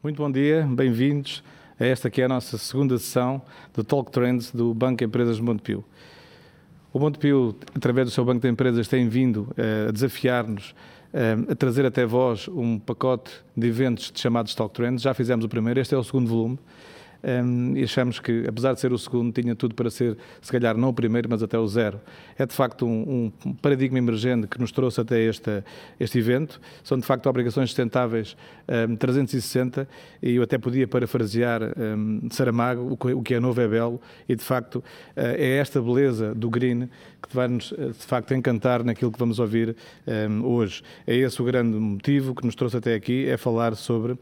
Muito bom dia, bem-vindos a esta que é a nossa segunda sessão do Talk Trends do Banco Empresas de Montepio. O Montepio, através do seu Banco de Empresas, tem vindo uh, a desafiar-nos uh, a trazer até vós um pacote de eventos chamados Talk Trends. Já fizemos o primeiro, este é o segundo volume um, e achamos que, apesar de ser o segundo, tinha tudo para ser, se calhar, não o primeiro, mas até o zero. É de facto um, um paradigma emergente que nos trouxe até este, este evento. São de facto obrigações sustentáveis um, 360 e eu até podia parafrasear um, Saramago, o que é novo é belo, e de facto uh, é esta beleza do green que vai nos, de facto, encantar naquilo que vamos ouvir hoje. É esse o grande motivo que nos trouxe até aqui, é falar sobre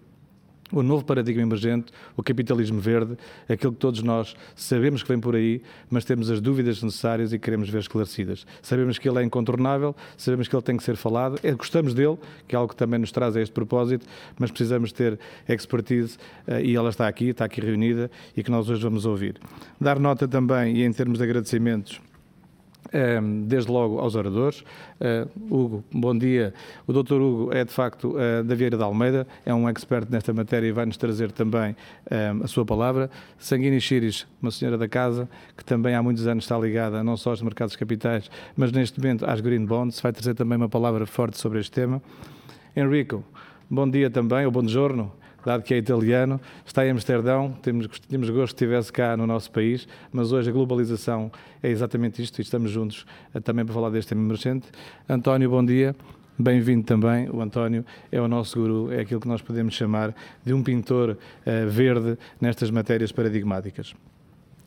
o novo paradigma emergente, o capitalismo verde, aquilo que todos nós sabemos que vem por aí, mas temos as dúvidas necessárias e queremos ver esclarecidas. Sabemos que ele é incontornável, sabemos que ele tem que ser falado, é, gostamos dele, que é algo que também nos traz a este propósito, mas precisamos ter expertise uh, e ela está aqui, está aqui reunida e que nós hoje vamos ouvir. Dar nota também, e em termos de agradecimentos, desde logo aos oradores. Uh, Hugo, bom dia. O Dr. Hugo é de facto uh, da Vieira da Almeida, é um expert nesta matéria e vai-nos trazer também uh, a sua palavra. Sanguini Chiris, uma senhora da casa, que também há muitos anos está ligada não só aos mercados capitais, mas neste momento às Green Bonds, vai trazer também uma palavra forte sobre este tema. Enrico, bom dia também, ou bom giorno dado que é italiano, está em Amsterdão, temos, temos gosto que estivesse cá no nosso país, mas hoje a globalização é exatamente isto e estamos juntos eh, também para falar deste tema emergente. António, bom dia. Bem-vindo também. O António é o nosso guru, é aquilo que nós podemos chamar de um pintor uh, verde nestas matérias paradigmáticas.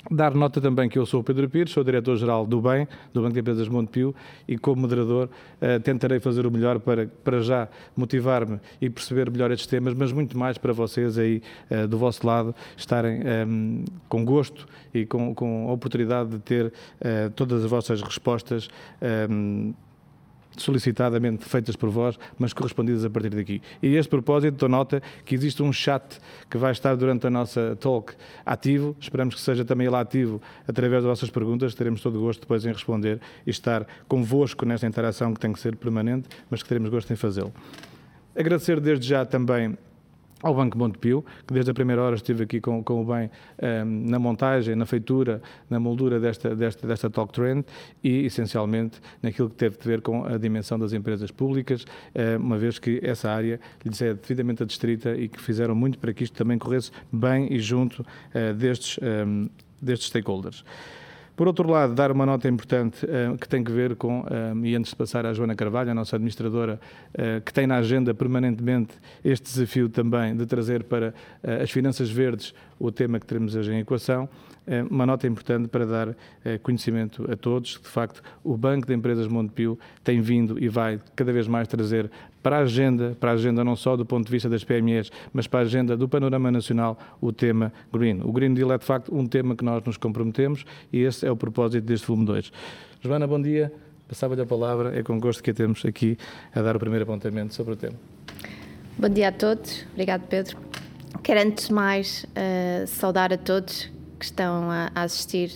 Dar nota também que eu sou o Pedro Pires, sou diretor-geral do BEM, do Banco de Empresas Montepio, e como moderador uh, tentarei fazer o melhor para, para já motivar-me e perceber melhor estes temas, mas muito mais para vocês aí uh, do vosso lado estarem um, ehm, com gosto e com, com a oportunidade de ter uh, todas as vossas respostas um, ehm, solicitadamente feitas por vós, mas correspondidas a partir daqui. E a este propósito, dou nota que existe um chat que vai estar durante a nossa talk ativo, esperamos que seja também ele ativo através das vossas perguntas, teremos todo o gosto depois em responder e estar convosco nesta interação que tem que ser permanente, mas que teremos gosto em fazê-lo. Agradecer desde já também ao Banco Montepio, que desde a primeira hora estive aqui com, com o bem um, ehm, na montagem, na feitura, na moldura desta, desta, desta Talk Trend e, essencialmente, naquilo que teve a ver com a dimensão das empresas públicas, uh, uma vez que essa área lhes é devidamente adstrita e que fizeram muito para que isto também corresse bem e junto uh, destes, um, ehm, destes stakeholders. Por outro lado, dar uma nota importante uh, que tem que ver com, uh, e antes de passar à Joana Carvalho, a nossa administradora, uh, que tem na agenda permanentemente este desafio também de trazer para as finanças verdes o tema que teremos hoje em equação, uma nota importante para dar eh, conhecimento a todos. De facto, o Banco de Empresas Montepio tem vindo e vai cada vez mais trazer para a agenda, para a agenda não só do ponto de vista das PMEs, mas para a agenda do panorama nacional, o tema Green. O Green Deal é, de facto, um tema que nós nos comprometemos e esse é o propósito deste volume 2. Joana, bom dia. Passava-lhe a palavra, é com gosto que a temos aqui a dar o primeiro apontamento sobre o tema. Bom dia a todos, obrigado Pedro. Quero antes de mais uh, saudar a todos que estão a, a assistir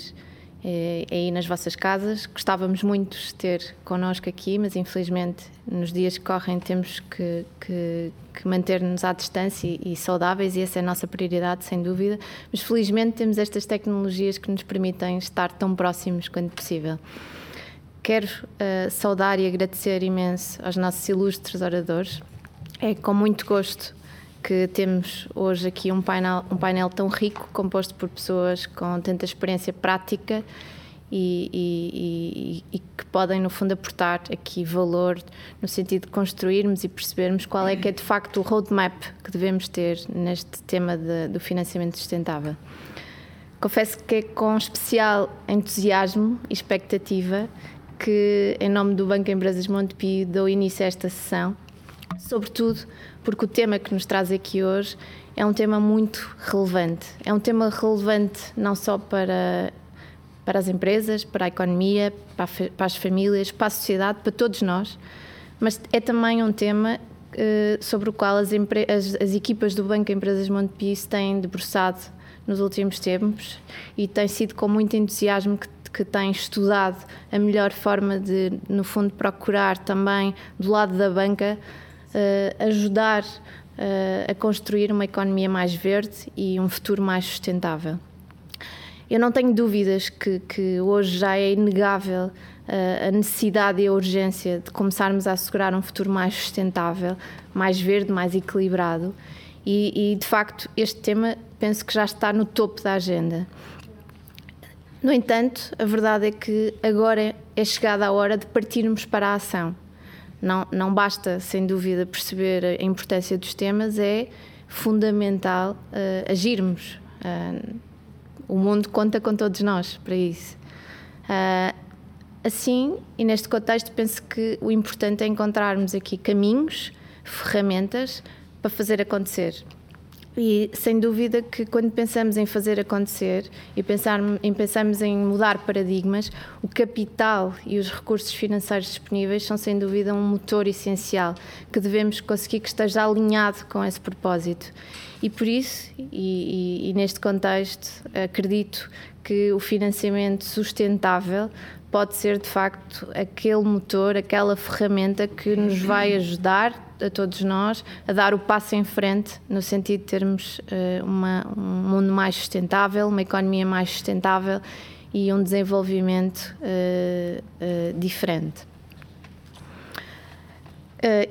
eh, aí nas vossas casas. Gostávamos muito de ter connosco aqui, mas infelizmente nos dias que correm temos que, que, que manter-nos à distância e, e, saudáveis, e essa é a nossa prioridade, sem dúvida. Mas felizmente temos estas tecnologias que nos permitem estar tão próximos quanto possível. Quero uh, saudar e agradecer imenso aos nossos ilustres oradores. É com muito gosto que temos hoje aqui um painel, um painel tão rico, composto por pessoas com tanta experiência prática e, e, e, e, que podem, no fundo, aportar aqui valor no sentido de construirmos e percebermos qual é que é de facto o roadmap que devemos ter neste tema de, do financiamento sustentável. Confesso que é com especial entusiasmo e expectativa que, em nome do Banco Empresas Montepio, dou início a esta sessão, sobretudo porque o tema que nos traz aqui hoje é um tema muito relevante. É um tema relevante não só para, para as empresas, para a economia, para, a, para as famílias, para a sociedade, para todos nós, mas é também um tema uh, sobre o qual as, as, as, equipas do Banco Empresas Montepio se têm debruçado nos últimos tempos e tem sido com muito entusiasmo que que têm estudado a melhor forma de, no fundo, procurar também do lado da banca ajudar a construir uma economia mais verde e um futuro mais sustentável. Eu não tenho dúvidas que, que hoje já é inegável a necessidade e a urgência de começarmos a assegurar um futuro mais sustentável, mais verde, mais equilibrado. E, e, de facto, este tema penso que já está no topo da agenda. No entanto, a verdade é que agora é chegada a hora de partirmos para a ação. Não, não basta, sem dúvida, perceber a importância dos temas, é fundamental uh, agirmos. Uh, o mundo conta com todos nós para isso. Uh, assim, e neste contexto, penso que o importante é encontrarmos aqui caminhos, ferramentas para fazer acontecer. E sem dúvida que quando pensamos em fazer acontecer e pensar, em pensamos em mudar paradigmas, o capital e os recursos financeiros disponíveis são sem dúvida um motor essencial que devemos conseguir que esteja alinhado com esse propósito. E por isso, e, e, e neste contexto, acredito que o financiamento sustentável pode ser de facto aquele motor, aquela ferramenta que nos vai ajudar a todos nós a dar o passo em frente no sentido de termos uh, uma, um mundo mais sustentável, uma economia mais sustentável e um desenvolvimento uh, uh, diferente.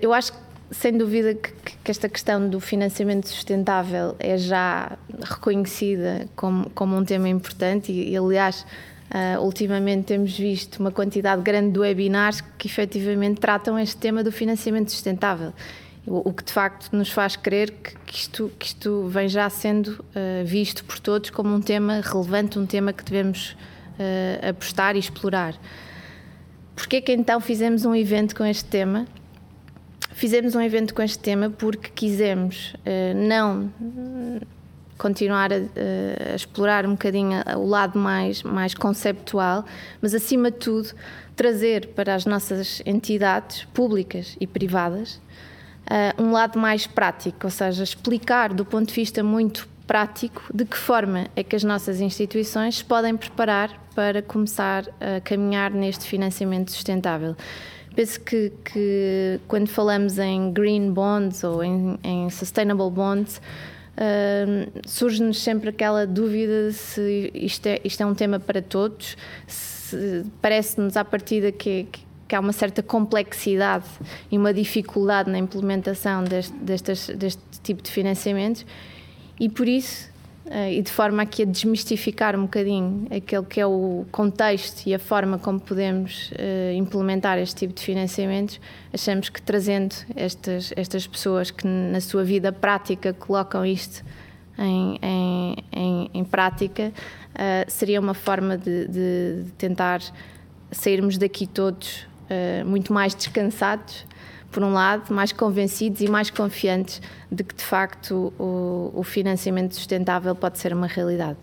eu acho que sem dúvida que, que, esta questão do financiamento sustentável é já reconhecida como, como um tema importante e, e aliás, uh, ultimamente temos visto uma quantidade grande de webinars que efetivamente tratam este tema do financiamento sustentável. O, o que de facto nos faz crer que, que, isto, que isto vem já sendo uh, visto por todos como um tema relevante, um tema que devemos uh, apostar e explorar. Porquê que então fizemos um evento com este tema? Fizemos um evento com este tema porque quisemos não continuar a, a, explorar um bocadinho o lado mais, mais conceptual, mas acima de tudo trazer para as nossas entidades públicas e privadas uh, um lado mais prático, ou seja, explicar do ponto de vista muito prático de que forma é que as nossas instituições se podem preparar para começar a caminhar neste financiamento sustentável. Penso que, que quando falamos em green bonds ou em, em sustainable bonds, surge-nos sempre aquela dúvida se isto é, isto é um tema para todos, parece-nos à partida que, que, que, há uma certa complexidade e uma dificuldade na implementação deste, destes, deste tipo de financiamentos e por isso e de forma aqui a desmistificar um bocadinho aquele que é o contexto e a forma como podemos uh, implementar este tipo de financiamentos, achamos que trazendo estas, estas pessoas que na sua vida prática colocam isto em, em, em, em prática, uh, seria uma forma de, de, tentar sairmos daqui todos muito mais descansados por um lado, mais convencidos e mais confiantes de que, de facto, o, o financiamento sustentável pode ser uma realidade.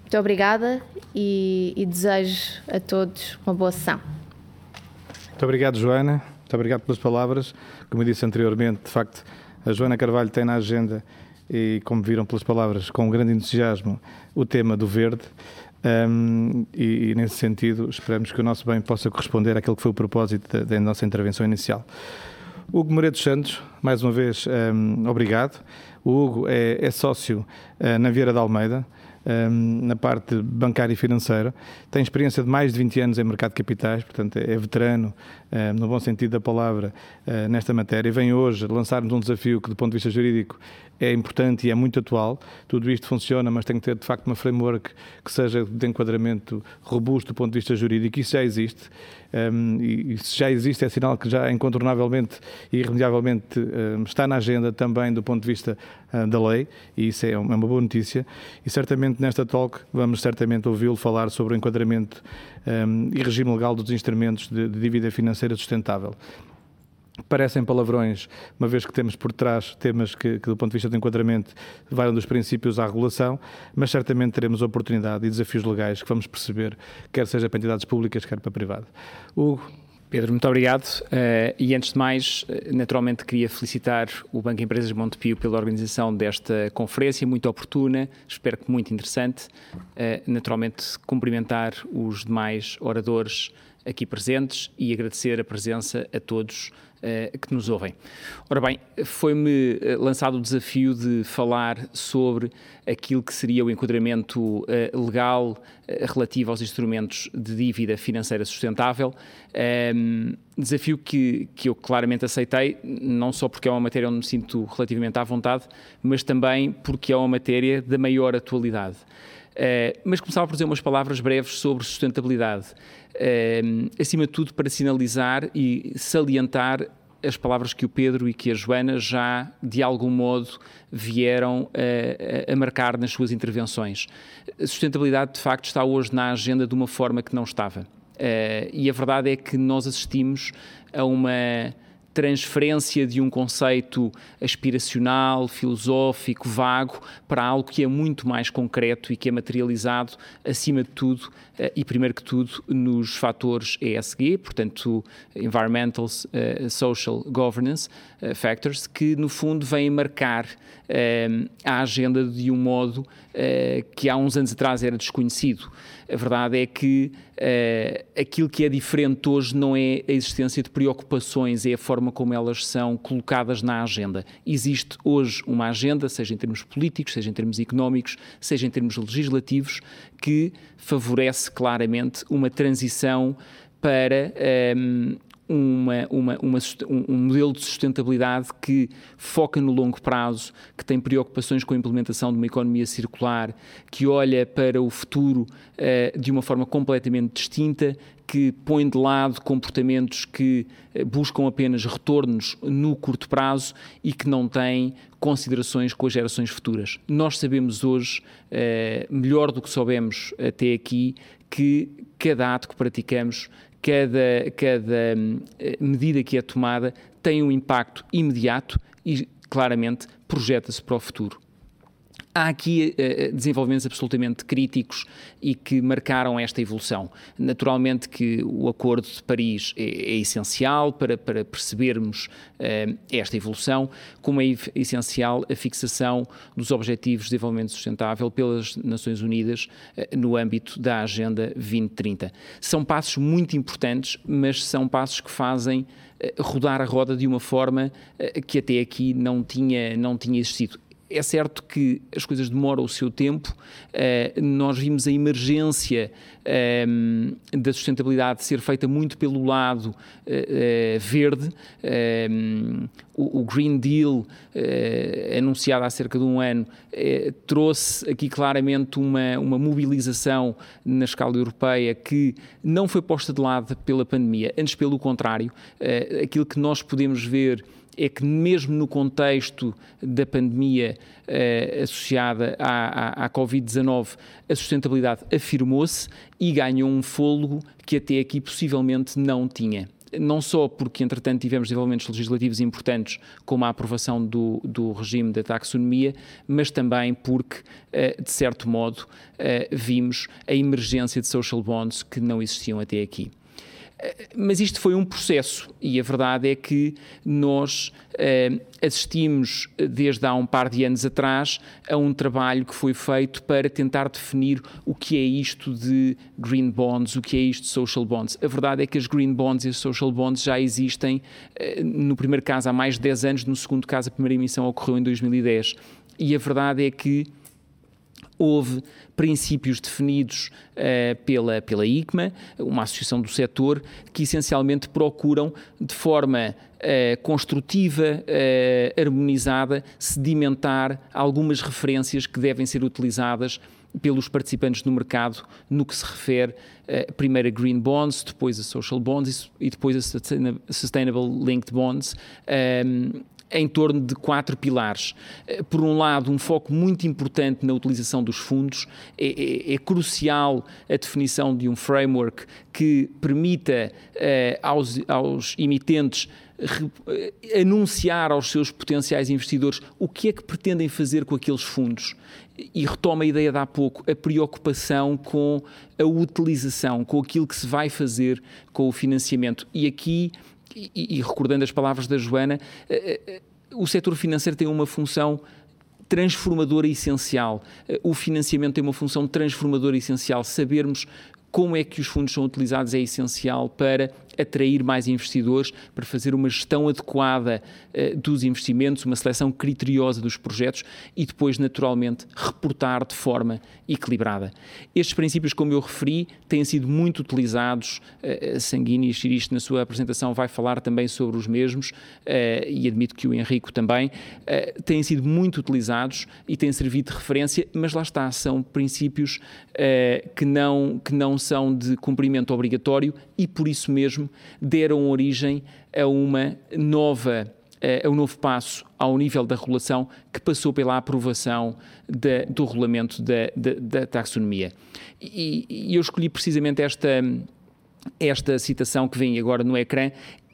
Muito obrigada e, e, desejo a todos uma boa sessão. Muito obrigado, Joana. Muito obrigado pelas palavras. Como eu disse anteriormente, de facto, a Joana Carvalho tem na agenda, e como viram pelas palavras, com grande entusiasmo, o tema do verde. Um, e, e, nesse sentido, esperamos que o nosso bem possa corresponder àquilo que foi o propósito da, nossa intervenção inicial. Hugo Moreira dos Santos, mais uma vez, um, obrigado. O Hugo é, é sócio uh, na Vieira da Almeida, um, na parte bancária e financeira. Tem experiência de mais de 20 anos em mercado de capitais, portanto é veterano, um, no bom sentido da palavra, uh, nesta matéria. Vem hoje lançar-nos um desafio que, do ponto de vista jurídico, é importante e é muito atual. Tudo isto funciona, mas tem que ter, de facto, uma framework que seja de enquadramento robusto do ponto de vista jurídico. Isso já existe. Um, e, se já existe, é sinal que já incontornavelmente e irremediavelmente um, está na agenda também do ponto de vista uh, da lei, e isso é é uma boa notícia. E certamente nesta talk vamos certamente ouvi-lo falar sobre o enquadramento um, e regime legal dos instrumentos de, de dívida financeira sustentável parecem palavrões, uma vez que temos por trás temas que, que, do ponto de vista do enquadramento, vão dos princípios à regulação, mas certamente teremos oportunidade e desafios legais que vamos perceber, quer seja para entidades públicas, quer para privado. Hugo. Pedro, muito obrigado. Uh, e antes de mais, eh, naturalmente queria felicitar o Banco Empresas Montepio pela organização desta conferência, muito oportuna, espero que muito interessante. Uh, naturalmente, cumprimentar os demais oradores aqui presentes e agradecer a presença a todos que nos ouvem. Ora bem, foi-me lançado o desafio de falar sobre aquilo que seria o enquadramento legal relativo aos instrumentos de dívida financeira sustentável. Um, desafio que, que eu claramente aceitei, não só porque é uma matéria onde me sinto relativamente à vontade, mas também porque é uma matéria da maior atualidade. Mas começava por dizer umas palavras breves sobre sustentabilidade. Uh, acima de tudo, para sinalizar e salientar as palavras que o Pedro e que a Joana já, de algum modo, vieram a, a, marcar nas suas intervenções. A sustentabilidade, de facto, está hoje na agenda de uma forma que não estava. Uh, e a verdade é que nós assistimos a uma transferência de um conceito aspiracional, filosófico, vago, para algo que é muito mais concreto e que é materializado, acima de tudo, eh, e primeiro que tudo, nos fatores ESG, portanto, Environmental, uh, Social Governance uh, Factors, que no fundo vêm marcar a agenda de um modo que há uns anos atrás era desconhecido. A verdade é que aquilo que é diferente hoje não é a existência de preocupações, é a forma como elas são colocadas na agenda. Existe hoje uma agenda, seja em termos políticos, seja em termos económicos, seja em termos legislativos, que favorece claramente uma transição para um, ehm, uma, uma, uma, um modelo de sustentabilidade que foca no longo prazo, que tem preocupações com a implementação de uma economia circular, que olha para o futuro uh, de uma forma completamente distinta, que põe de lado comportamentos que uh, buscam apenas retornos no curto prazo e que não têm considerações com as gerações futuras. Nós sabemos hoje, uh, melhor do que soubemos até aqui, que cada ato que praticamos cada, cada hum, medida que é tomada tem um impacto imediato e claramente projeta-se para o futuro. Há aqui uh, desenvolvimentos absolutamente críticos e que marcaram esta evolução. Naturalmente que o Acordo de Paris é, é essencial para, para percebermos uh, esta evolução, como é essencial a fixação dos Objetivos de Desenvolvimento Sustentável pelas Nações Unidas uh, no âmbito da Agenda 2030. São passos muito importantes, mas são passos que fazem rodar a roda de uma forma que até aqui não tinha, não tinha existido é certo que as coisas demoram o seu tempo. Uh, nós vimos a emergência um, ehm, da sustentabilidade ser feita muito pelo lado uh, uh, verde. Um, ehm, o, Green Deal, anunciado há cerca de um ano, trouxe aqui claramente uma, uma mobilização na escala europeia que não foi posta de lado pela pandemia, antes pelo contrário. aquilo que nós podemos ver é que, mesmo no contexto da pandemia eh, associada à, à, à Covid-19, a sustentabilidade afirmou-se e ganhou um fôlego que até aqui possivelmente não tinha não só porque, entretanto, tivemos desenvolvimentos legislativos importantes, como a aprovação do, do regime da taxonomia, mas também porque, eh, de certo modo, eh, vimos a emergência de social bonds que não existiam até aqui. Mas isto foi um processo e a verdade é que nós uh, assistimos desde há um par de anos atrás a um trabalho que foi feito para tentar definir o que é isto de green bonds, o que é isto de social bonds. A verdade é que as green bonds e as social bonds já existem uh, no primeiro caso há mais de 10 anos, no segundo caso a primeira emissão ocorreu em 2010. E a verdade é que houve princípios definidos uh, pela, pela ICMA, uma associação do setor, que essencialmente procuram, de forma uh, construtiva, uh, harmonizada, sedimentar algumas referências que devem ser utilizadas pelos participantes no mercado no que se refere uh, primeiro a Green Bonds, depois a Social Bonds e depois a Sustainable Linked Bonds. Um, em torno de quatro pilares. Eh, por um lado, um foco muito importante na utilização dos fundos. É, é, é crucial a definição de um framework que permita uh, aos, aos emitentes re, uh, anunciar aos seus potenciais investidores o que é que pretendem fazer com aqueles fundos. E retoma a ideia de há pouco, a preocupação com a utilização, com aquilo que se vai fazer com o financiamento. E aqui e, e, recordando as palavras da Joana, eh, eh, o setor financeiro tem uma função transformadora essencial. Eh, o financiamento tem uma função transformadora essencial. Sabermos como é que os fundos são utilizados é essencial para atrair mais investidores, para fazer uma gestão adequada uh, dos investimentos, uma seleção criteriosa dos projetos e depois, naturalmente, reportar de forma equilibrada. Estes princípios, como eu referi, têm sido muito utilizados. Uh, Sanguini e Xiriste, na sua apresentação, vai falar também sobre os mesmos e admito que o Henrico também. Têm sido muito utilizados e têm servido de referência, mas lá está, são princípios que, não, que não são de cumprimento obrigatório e por isso mesmo deram origem a uma nova a um novo passo ao nível da regulação que passou pela aprovação da, do regulamento da, da, da taxonomia. E, e, eu escolhi precisamente esta, esta citação que vem agora no ecrã.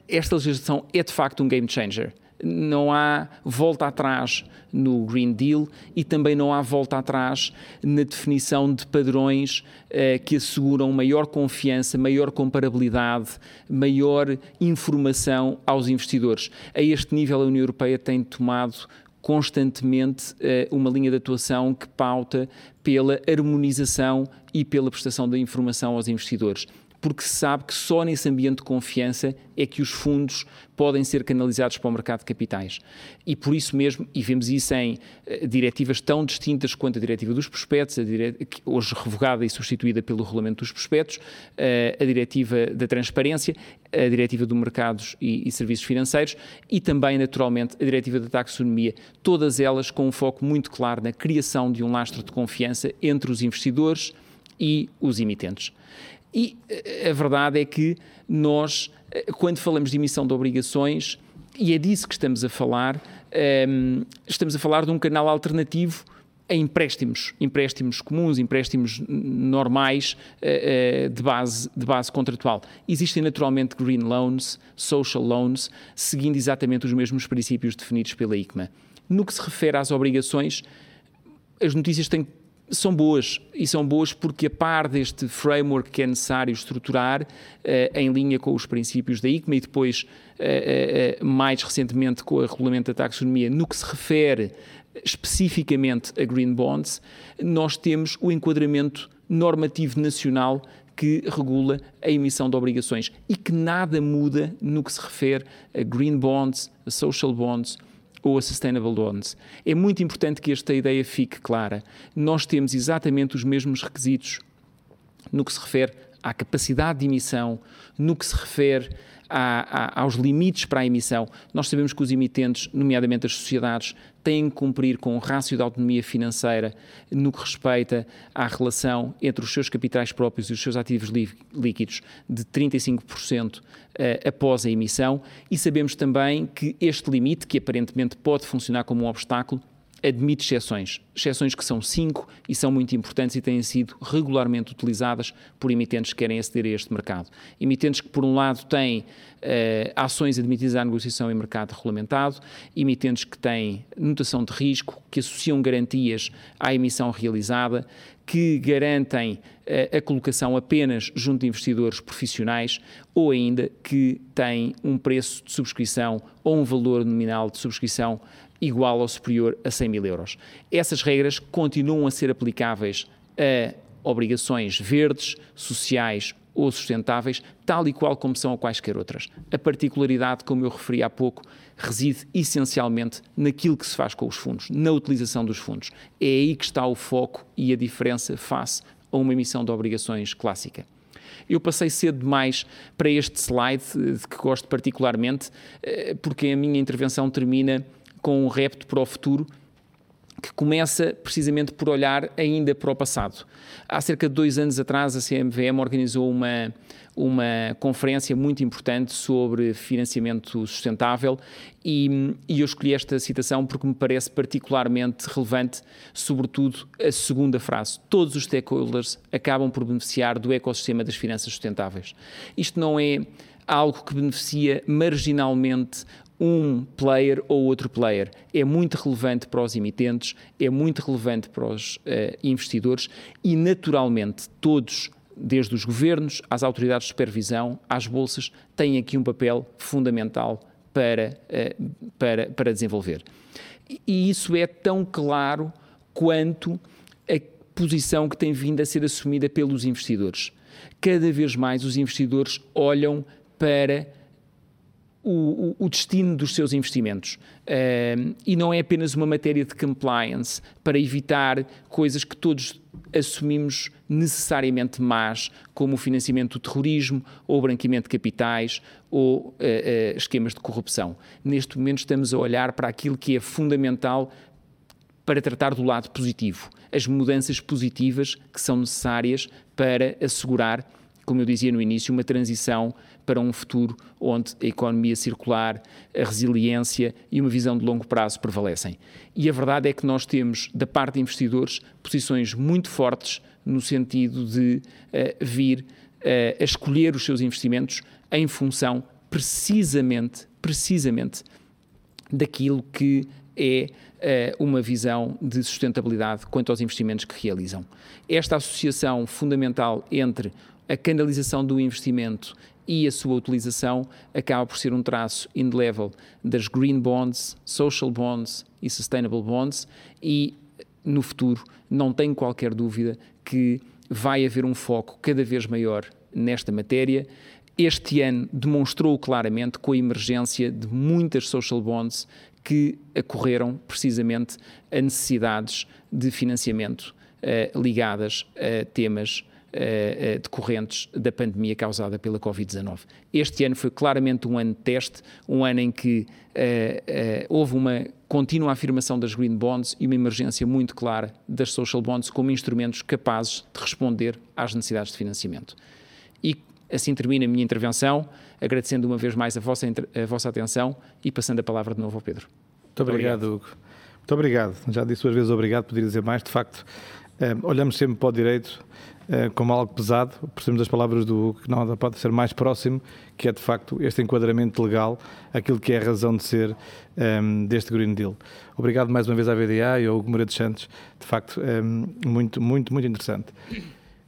Esta legislação é de facto um game changer não há volta atrás no Green Deal e também não há volta atrás na definição de padrões eh, que asseguram maior confiança, maior comparabilidade, maior informação aos investidores. A este nível, a União Europeia tem tomado constantemente eh, uma linha de atuação que pauta pela harmonização e pela prestação da informação aos investidores porque se sabe que só nesse ambiente de confiança é que os fundos podem ser canalizados para o mercado de capitais. E por isso mesmo, e vemos isso em uh, diretivas tão distintas quanto a diretiva dos prospectos, hoje revogada e substituída pelo regulamento dos prospectos, uh, a diretiva da transparência, a diretiva do mercados e, e, serviços financeiros e também, naturalmente, a diretiva da taxonomia, todas elas com um foco muito claro na criação de um lastro de confiança entre os investidores e os emitentes. E eh, a verdade é que nós, eh, quando falamos de emissão de obrigações, e é disso que estamos a falar, ehm, estamos a falar de um canal alternativo a empréstimos, empréstimos comuns, empréstimos normais uh, de, base, de base contratual. Existem naturalmente green loans, social loans, seguindo exatamente os mesmos princípios definidos pela ICMA. No que se refere às obrigações, as notícias têm são boas e são boas porque a par deste framework que é necessário estruturar eh, em linha com os princípios da ICMA e depois eh, eh, mais recentemente com o regulamento da taxonomia no que se refere especificamente a green bonds, nós temos o enquadramento normativo nacional que regula a emissão de obrigações e que nada muda no que se refere a green bonds, a social bonds ou a Sustainable Bonds. É muito importante que esta ideia fique clara. Nós temos exatamente os mesmos requisitos no que se refere à capacidade de emissão, no que se refere aos limites para a emissão. Nós sabemos que os emitentes, nomeadamente as sociedades, têm que cumprir com o rácio de autonomia financeira no que respeita à relação entre os seus capitais próprios e os seus ativos líquidos de 35% eh, após a emissão e sabemos também que este limite, que aparentemente pode funcionar como um obstáculo, admite exceções, exceções que são cinco e são muito importantes e têm sido regularmente utilizadas por emitentes que querem aceder a este mercado. Emitentes que, por um lado, têm uh, ações admitidas à negociação em mercado regulamentado, emitentes que têm notação de risco, que associam garantias à emissão realizada, que garantem uh, a colocação apenas junto de investidores profissionais ou ainda que têm um preço de subscrição ou um valor nominal de subscrição igual ou superior a 100 mil euros. Essas regras continuam a ser aplicáveis a obrigações verdes, sociais ou sustentáveis, tal e qual como são a quaisquer outras. A particularidade, como eu referi há pouco, reside essencialmente naquilo que se faz com os fundos, na utilização dos fundos. É aí que está o foco e a diferença face a uma emissão de obrigações clássica. Eu passei cedo demais para este slide, de que gosto particularmente, eh, porque a minha intervenção termina com um repto para o futuro que começa precisamente por olhar ainda para o passado. Há cerca de dois anos atrás, a CMVM organizou uma, uma conferência muito importante sobre financiamento sustentável e, e, eu escolhi esta citação porque me parece particularmente relevante, sobretudo a segunda frase. Todos os stakeholders acabam por beneficiar do ecossistema das finanças sustentáveis. Isto não é algo que beneficia marginalmente um player ou outro player. É muito relevante para os emitentes, é muito relevante para os uh, investidores e, naturalmente, todos, desde os governos às autoridades de supervisão, às bolsas, têm aqui um papel fundamental para, uh, para, para desenvolver. E isso é tão claro quanto a posição que tem vindo a ser assumida pelos investidores. Cada vez mais os investidores olham para o, o, destino dos seus investimentos. E não é apenas uma matéria de compliance para evitar coisas que todos assumimos necessariamente más, como o financiamento do terrorismo, ou o branqueamento de capitais, ou uh, uh, esquemas de corrupção. Neste momento estamos a olhar para aquilo que é fundamental para tratar do lado positivo, as mudanças positivas que são necessárias para assegurar, como eu dizia no início, uma transição para um futuro onde a economia circular, a resiliência e uma visão de longo prazo prevalecem. E a verdade é que nós temos, da parte de investidores, posições muito fortes no sentido de uh, vir uh, a escolher os seus investimentos em função precisamente, precisamente daquilo que é uh, uma visão de sustentabilidade quanto aos investimentos que realizam. Esta associação fundamental entre a canalização do investimento e a sua utilização acaba por ser um traço indelével das green bonds, social bonds e sustainable bonds e no futuro não tenho qualquer dúvida que vai haver um foco cada vez maior nesta matéria. Este ano demonstrou claramente com a emergência de muitas social bonds que ocorreram precisamente a necessidades de financiamento uh, ligadas a temas uh, decorrentes da pandemia causada pela Covid-19. Este ano foi claramente um ano de teste, um ano em que uh, houve uma contínua afirmação das green bonds e uma emergência muito clara das social bonds como instrumentos capazes de responder às necessidades de financiamento. E assim termina a minha intervenção, agradecendo uma vez mais a vossa, a vossa atenção e passando a palavra de novo ao Pedro. Muito obrigado, obrigado. Hugo. Muito obrigado. Já disse duas vezes obrigado, poderia dizer mais. De facto, olhamos sempre para o direito como algo pesado, percebemos as palavras do que não pode ser mais próximo, que é de facto este enquadramento legal, aquilo que é a razão de ser um, ehm, deste Green Deal. Obrigado mais uma vez à VDA e ao Hugo Moreira Santos, de facto, um, ehm, muito, muito, muito interessante.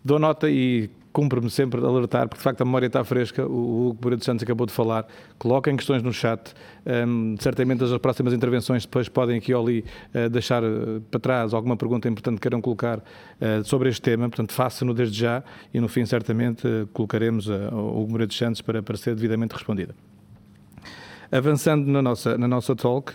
Dou nota e cumpre-me sempre alertar, porque de facto a memória está fresca, o Hugo dos Santos acabou de falar, coloquem questões no chat, um, certamente as próximas intervenções depois podem aqui ou ali uh, deixar uh, para trás alguma pergunta importante que queiram colocar uh, sobre este tema, portanto façam-no desde já e no fim certamente colocaremos o Hugo dos Santos para, para ser devidamente respondida. Avançando na nossa, na nossa talk,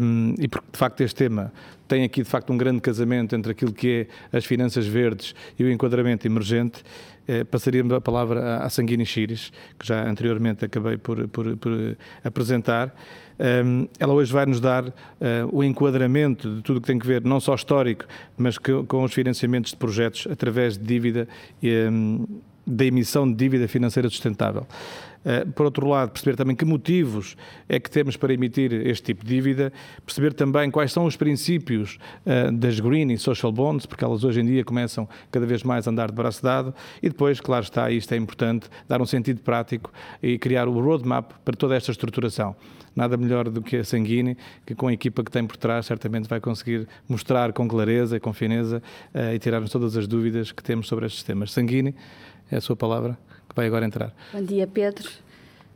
um, e porque de facto este tema tem aqui de facto um grande casamento entre aquilo que é as finanças verdes e o enquadramento emergente, eh, passaria a palavra à Sanguini Chires, que já anteriormente acabei por, por, por apresentar. Um, ela hoje vai nos dar uh, o enquadramento de tudo o que tem que ver, não só histórico, mas que, com os financiamentos de projetos através de dívida um, da emissão de dívida financeira sustentável. Eh, por outro lado, perceber também que motivos é que temos para emitir este tipo de dívida, perceber também quais são os princípios eh, das green e social bonds, porque elas hoje em dia começam cada vez mais a andar de braço dado, e depois, claro está, isto é importante, dar um sentido prático e criar o roadmap para toda esta estruturação nada melhor do que a Sanguini, que com a equipa que tem por trás certamente vai conseguir mostrar com clareza e com fineza uh, e tirar-nos todas as dúvidas que temos sobre estes temas. Sanguini, é a sua palavra que vai agora entrar. Bom dia, Pedro.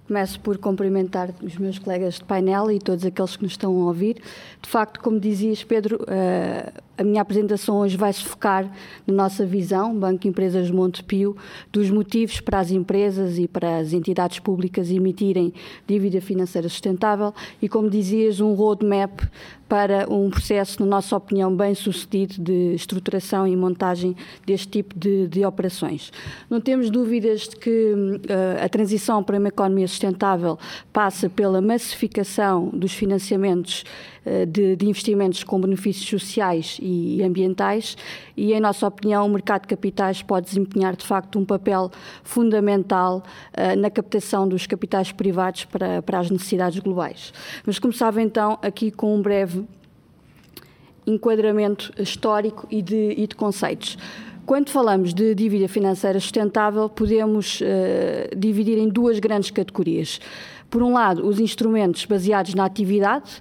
Começo por cumprimentar os meus colegas de painel e todos aqueles que nos estão a ouvir. De facto, como dizias, Pedro, eh, a minha apresentação hoje vai se focar na nossa visão, Banco Empresas Montepio, dos motivos para as empresas e para as entidades públicas emitirem dívida financeira sustentável e, como dizias, um roadmap para um processo, na nossa opinião, bem sucedido de estruturação e montagem deste tipo de, de operações. Não temos dúvidas de que uh, a transição para uma economia sustentável passa pela massificação dos financiamentos de, de, investimentos com benefícios sociais e ambientais e, em nossa opinião, o mercado de capitais pode desempenhar, de facto, um papel fundamental uh, na captação dos capitais privados para, para as necessidades globais. Mas começava então aqui com um breve enquadramento histórico e de, e de conceitos. Quando falamos de dívida financeira sustentável, podemos uh, dividir em duas grandes categorias. Por um lado, os instrumentos baseados na atividade,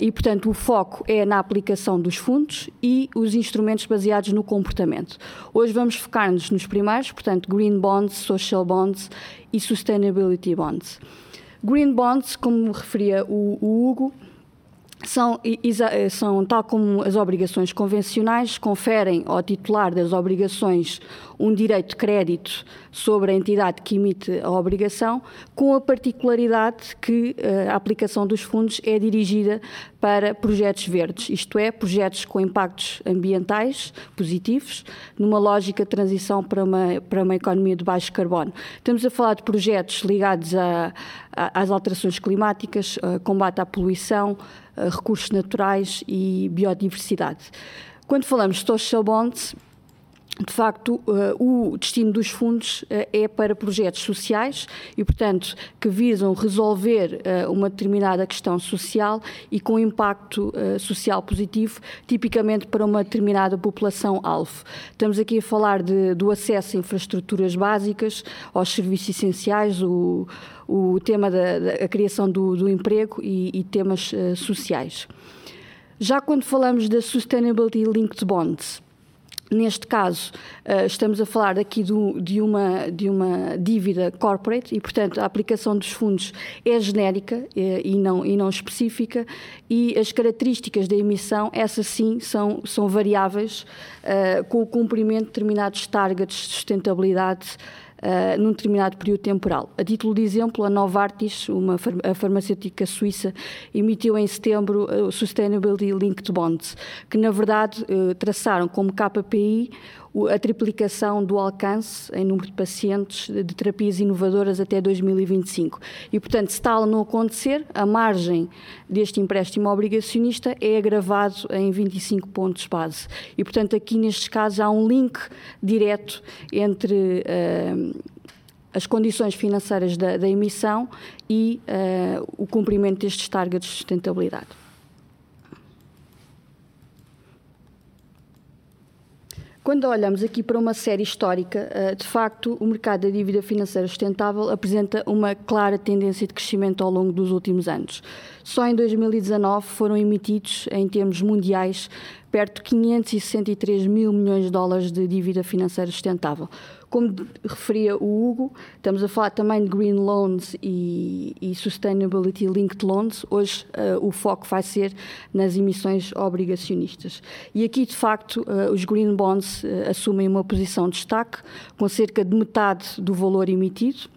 e, portanto, o foco é na aplicação dos fundos, e os instrumentos baseados no comportamento. Hoje vamos focar-nos nos primeiros, portanto, Green Bonds, Social Bonds e Sustainability Bonds. Green Bonds, como referia o, o Hugo, são, são, tal como as obrigações convencionais, conferem ao titular das obrigações um direito de crédito sobre a entidade que emite a obrigação, com a particularidade que uh, a aplicação dos fundos é dirigida para projetos verdes, isto é, projetos com impactos ambientais positivos, numa lógica de transição para uma, para uma economia de baixo carbono. Estamos a falar de projetos ligados a, a, às alterações climáticas, a combate à poluição, recursos naturais e biodiversidade. Quando falamos de social bonds, de facto, uh, o destino dos fundos uh, é para projetos sociais e, portanto, que visam resolver uh, uma determinada questão social e com impacto social positivo, tipicamente para uma determinada população-alvo. Estamos aqui a falar de, do acesso a infraestruturas básicas, aos serviços essenciais, o, o tema da, da criação do, do, emprego e, e temas sociais. Já quando falamos da Sustainability Linked Bonds, Neste caso, uh, estamos a falar aqui de, uma, de uma dívida corporate e, portanto, a aplicação dos fundos é genérica uh, e, não, e não específica e as características da emissão, essas sim, são, são variáveis uh, com o cumprimento de determinados targets de sustentabilidade uh, num determinado período temporal. A título de exemplo, a Novartis, uma a farmacêutica suíça, emitiu em setembro o Sustainability Linked Bonds, que na verdade uh, traçaram como KPI a triplicação do alcance em número de pacientes de terapias inovadoras até 2025. E, portanto, se tal não acontecer, a margem deste empréstimo obrigacionista é agravado em 25 pontos base. E, portanto, aqui nestes casos há um link direto entre uh, as condições financeiras da, da emissão e uh, o cumprimento destes targets de sustentabilidade. Quando olhamos aqui para uma série histórica, eh, de facto, o mercado da dívida financeira sustentável apresenta uma clara tendência de crescimento ao longo dos últimos anos. Só em 2019 foram emitidos, em termos mundiais, perto de 563 mil milhões de dólares de dívida financeira sustentável. Como referia o Hugo, estamos a falar também de Green Loans e, e Sustainability Linked Loans. Hoje uh, o foco vai ser nas emissões obrigacionistas. E aqui, de facto, uh, os Green Bonds uh, assumem uma posição de destaque, com cerca de metade do valor emitido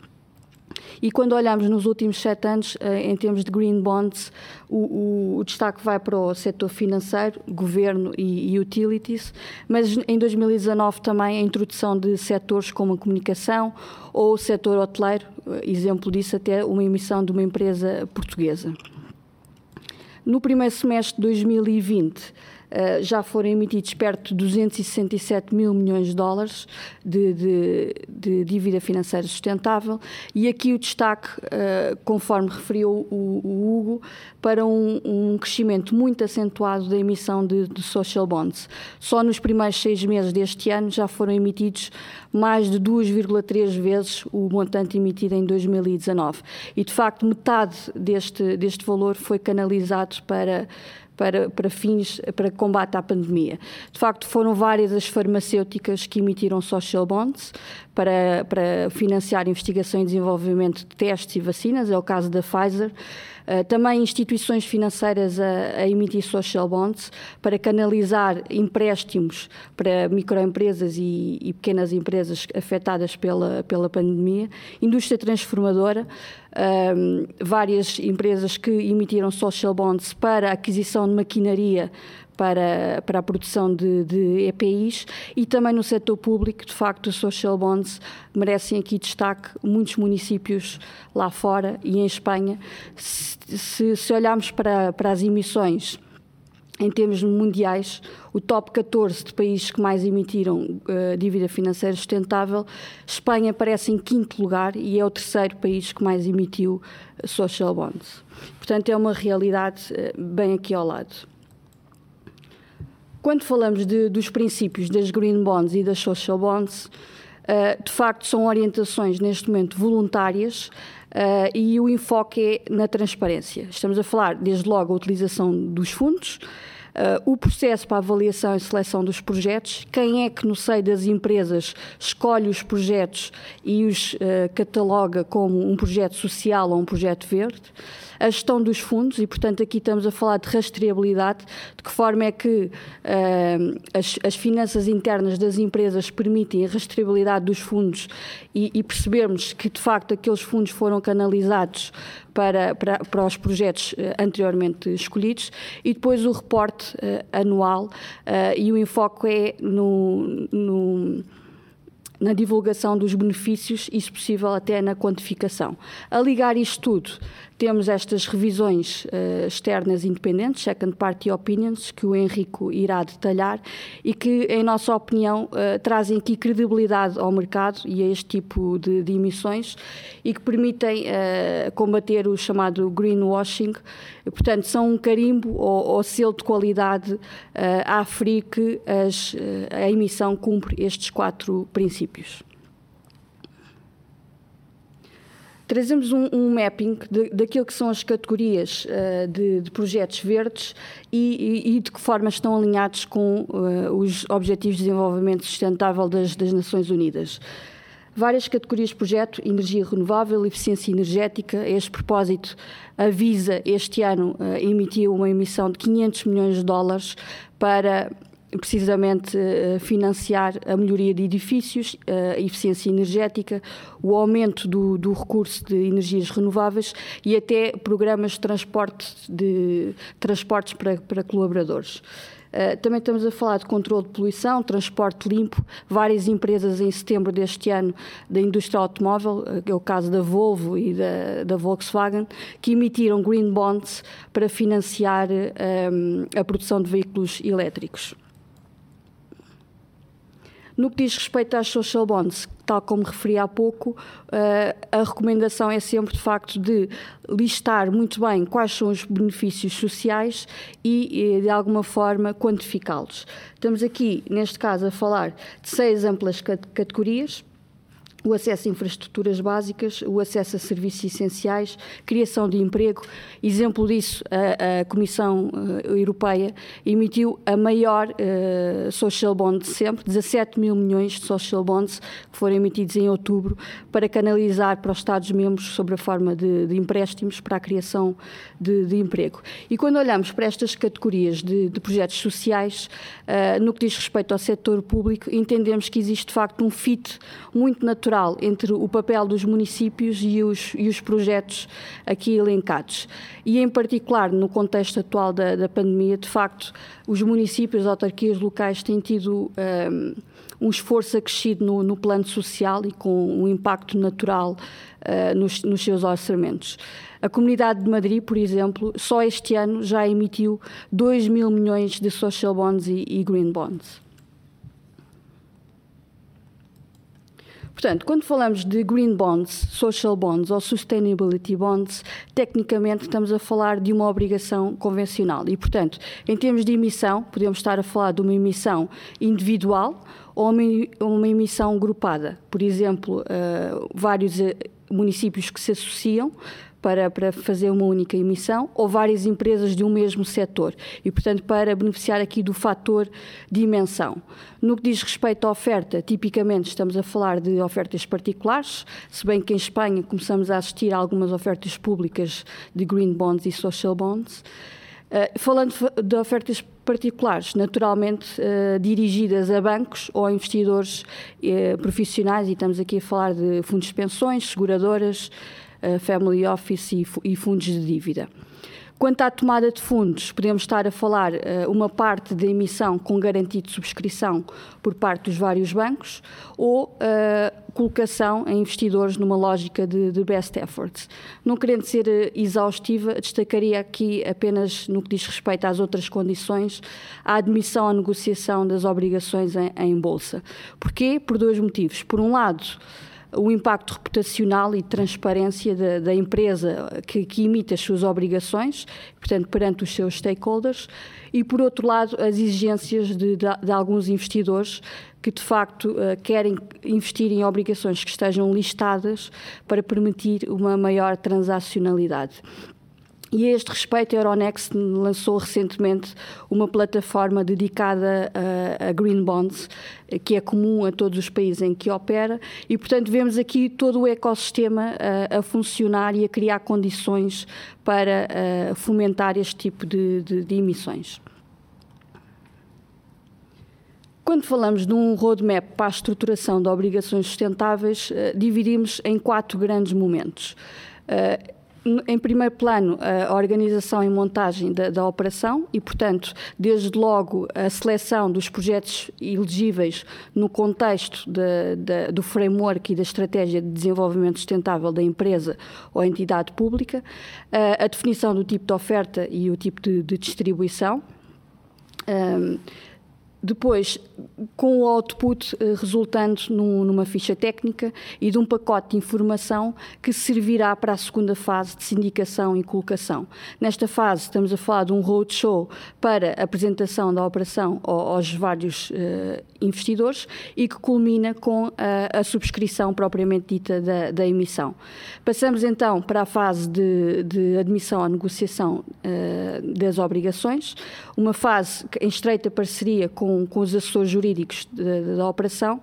e quando olhamos nos últimos sete anos, eh, em termos de green bonds, o, o, o destaque vai para o setor financeiro, governo e, e, utilities, mas em 2019 também a introdução de setores como a comunicação ou o setor hoteleiro, eh, exemplo disso até uma emissão de uma empresa portuguesa. No primeiro semestre de 2020, eh, já foram emitidos perto de 267 mil milhões de dólares de, de, de dívida financeira sustentável e aqui o destaque, uh, conforme referiu o, o Hugo, para um, um, crescimento muito acentuado da emissão de, de, social bonds. Só nos primeiros seis meses deste ano já foram emitidos mais de 2,3 vezes o montante emitido em 2019 e de facto metade deste, deste valor foi canalizado para para, para fins, para combate à pandemia. De facto, foram várias as farmacêuticas que emitiram social bonds para, para financiar investigação e desenvolvimento de testes e vacinas, é o caso da Pfizer. Uh, também instituições financeiras a, a, emitir social bonds para canalizar empréstimos para microempresas e, e, pequenas empresas afetadas pela, pela pandemia. Indústria transformadora, um, várias empresas que emitiram social bonds para aquisição de maquinaria para, para a produção de, de, EPIs e também no setor público, de facto, os social bonds merecem aqui destaque. Muitos municípios lá fora e em Espanha, se, se olharmos para, para as emissões em termos mundiais, o top 14 de países que mais emitiram uh, dívida financeira sustentável, Espanha aparece em quinto lugar e é o terceiro país que mais emitiu uh, social bonds. Portanto, é uma realidade uh, bem aqui ao lado. Quando falamos de, dos princípios das green bonds e das social bonds, de facto são orientações neste momento voluntárias Uh, e o enfoque é na transparência. Estamos a falar, desde logo, a utilização dos fundos, uh, o processo para avaliação e seleção dos projetos, quem é que no seio das empresas escolhe os projetos e os uh, cataloga como um projeto social ou um projeto verde, a gestão dos fundos, e portanto aqui estamos a falar de rastreabilidade, de que forma é que uh, as, as, finanças internas das empresas permitem a rastreabilidade dos fundos e, e percebermos que de facto aqueles fundos foram canalizados para, para, para os projetos uh, anteriormente escolhidos e depois o reporte uh, anual e o enfoque é no, no na divulgação dos benefícios e, se possível, até na quantificação. A ligar isto tudo, temos estas revisões uh, externas independentes, second party opinions, que o Henrico irá detalhar e que, em nossa opinião, uh, trazem aqui credibilidade ao mercado e a este tipo de, de emissões e que permitem uh, combater o chamado greenwashing. Portanto, são um carimbo ou, ou selo de qualidade a aferir que as, a emissão cumpre estes quatro princípios. Trazemos um, um mapping daquilo que são as categorias uh, de, de, projetos verdes e, e, e, de que forma estão alinhados com uh, os Objetivos de Desenvolvimento Sustentável das, das Nações Unidas várias categorias de projeto, energia renovável, eficiência energética. A este propósito, a Visa este ano uh, emitiu uma emissão de 500 milhões de dólares para precisamente eh, financiar a melhoria de edifícios, a eficiência energética, o aumento do, do recurso de energias renováveis e até programas de transporte de transportes para, para colaboradores. Uh, também estamos a falar de controle de poluição, transporte limpo. Várias empresas em setembro deste ano da indústria automóvel, que é o caso da Volvo e da, da Volkswagen, que emitiram green bonds para financiar um, a produção de veículos elétricos. No que diz respeito às social bonds, tal como referi há pouco, eh, a recomendação é sempre, de facto, de listar muito bem quais são os benefícios sociais e, de alguma forma, quantificá-los. Estamos aqui, neste caso, a falar de seis amplas categorias o acesso a infraestruturas básicas, o acesso a serviços essenciais, criação de emprego. Exemplo disso, a, a Comissão uh, Europeia emitiu a maior uh, social bond de sempre, 17 mil milhões de social bonds que foram emitidos em outubro para canalizar para os Estados-membros sobre a forma de, de, empréstimos para a criação de, de, emprego. E quando olhamos para estas categorias de, de projetos sociais, uh, no que diz respeito ao setor público, entendemos que existe de facto um fit muito natural natural entre o papel dos municípios e os, e os projetos aqui elencados. E, em particular, no contexto atual da, da pandemia, de facto, os municípios, as autarquias locais têm tido um, um esforço acrescido no, no, plano social e com um impacto natural uh, nos, nos seus orçamentos. A Comunidade de Madrid, por exemplo, só este ano já emitiu 2 mil milhões de social bonds e, e green bonds. Portanto, quando falamos de green bonds, social bonds ou sustainability bonds, tecnicamente estamos a falar de uma obrigação convencional. E, portanto, em termos de emissão, podemos estar a falar de uma emissão individual ou uma, emissão grupada. Por exemplo, uh, vários uh, municípios que se associam para, para fazer uma única emissão ou várias empresas de um mesmo setor e, portanto, para beneficiar aqui do fator dimensão. No que diz respeito à oferta, tipicamente estamos a falar de ofertas particulares, se bem que em Espanha começamos a assistir a algumas ofertas públicas de green bonds e social bonds. Uh, falando de ofertas particulares, naturalmente uh, dirigidas a bancos ou a investidores uh, profissionais, e estamos aqui a falar de fundos de pensões, seguradoras, family office e, e fundos de dívida. Quanto à tomada de fundos, podemos estar a falar uh, uma parte da emissão com garantia de subscrição por parte dos vários bancos ou uh, colocação em investidores numa lógica de, de, best efforts. Não querendo ser uh, exaustiva, destacaria aqui apenas no que diz respeito às outras condições a admissão à negociação das obrigações em, em bolsa. Porquê? Por dois motivos. Por um lado, o impacto reputacional e transparência da, da empresa que, que, emite as suas obrigações, portanto, perante os seus stakeholders, e, por outro lado, as exigências de, de, de alguns investidores que, de facto, uh, querem investir em obrigações que estejam listadas para permitir uma maior transacionalidade. E a este respeito, a Euronext lançou recentemente uma plataforma dedicada a, a, Green Bonds, que é comum a todos os países em que opera, e, portanto, vemos aqui todo o ecossistema a, a funcionar e a criar condições para fomentar este tipo de, de, de emissões. Quando falamos de um roadmap para a estruturação de obrigações sustentáveis, dividimos em quatro grandes momentos em primeiro plano, a organização e montagem da, da, operação e, portanto, desde logo a seleção dos projetos elegíveis no contexto de, de, do framework e da estratégia de desenvolvimento sustentável da empresa ou entidade pública, a, a definição do tipo de oferta e o tipo de, de distribuição. Um, depois, com o output eh, resultando num, numa ficha técnica e de um pacote de informação que servirá para a segunda fase de sindicação e colocação. Nesta fase, estamos a falar de um roadshow para apresentação da operação aos vários uh, investidores e que culmina com a, a subscrição propriamente dita da, da, emissão. Passamos então para a fase de, de admissão à negociação uh, das obrigações, uma fase em estreita parceria com com, com os assessores jurídicos da, da, operação,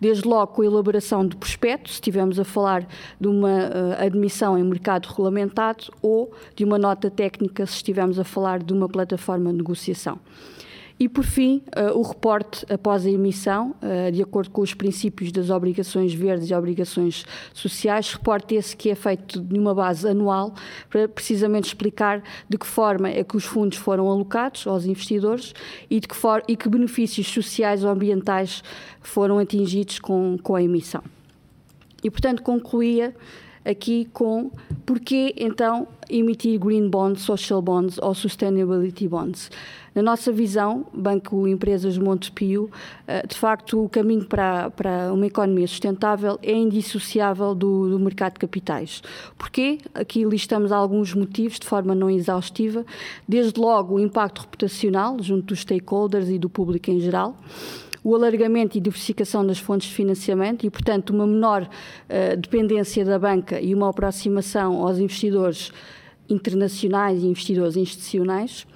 desde logo com a elaboração de prospecto, se estivermos a falar de uma uh, admissão em mercado regulamentado, ou de uma nota técnica, se estivermos a falar de uma plataforma de negociação. E, por fim, uh, o reporte após a emissão, uh, de acordo com os princípios das obrigações verdes e obrigações sociais, reporte esse que é feito de uma base anual para precisamente explicar de que forma é que os fundos foram alocados aos investidores e, de que, for e que benefícios sociais ou ambientais foram atingidos com, com a emissão. E, portanto, concluía aqui com porquê então emitir green bonds, social bonds ou sustainability bonds. Na nossa visão, Banco Empresas Montepio, eh, de facto o caminho para, para uma economia sustentável é indissociável do, do mercado de capitais. Porquê? Aqui listamos alguns motivos de forma não exaustiva, desde logo o impacto reputacional junto dos stakeholders e do público em geral, o alargamento e diversificação das fontes de financiamento e, portanto, uma menor uh, dependência da banca e uma aproximação aos investidores internacionais e investidores institucionais,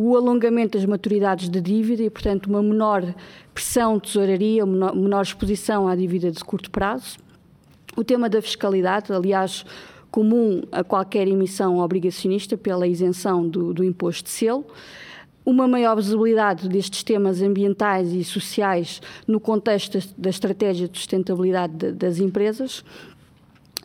o alongamento das maturidades de dívida e, portanto, uma menor pressão de tesouraria, uma menor exposição à dívida de curto prazo, o tema da fiscalidade, aliás, comum a qualquer emissão obrigacionista pela isenção do, do imposto de selo, uma maior visibilidade destes temas ambientais e sociais no contexto da estratégia de sustentabilidade das empresas,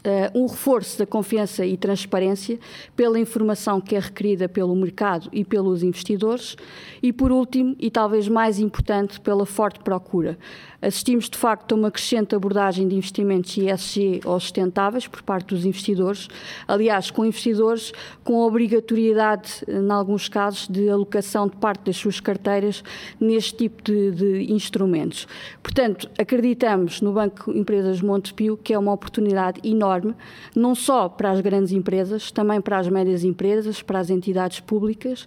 Uh, um reforço da confiança e transparência pela informação que é requerida pelo mercado e pelos investidores e, por último, e talvez mais importante, pela forte procura. Assistimos, de facto, a uma crescente abordagem de investimentos ISG ou sustentáveis por parte dos investidores, aliás, com investidores com obrigatoriedade, em alguns casos, de alocação de parte das suas carteiras neste tipo de, de instrumentos. Portanto, acreditamos no Banco Empresas Montepio que é uma oportunidade enorme, não só para as grandes empresas, também para as médias empresas, para as entidades públicas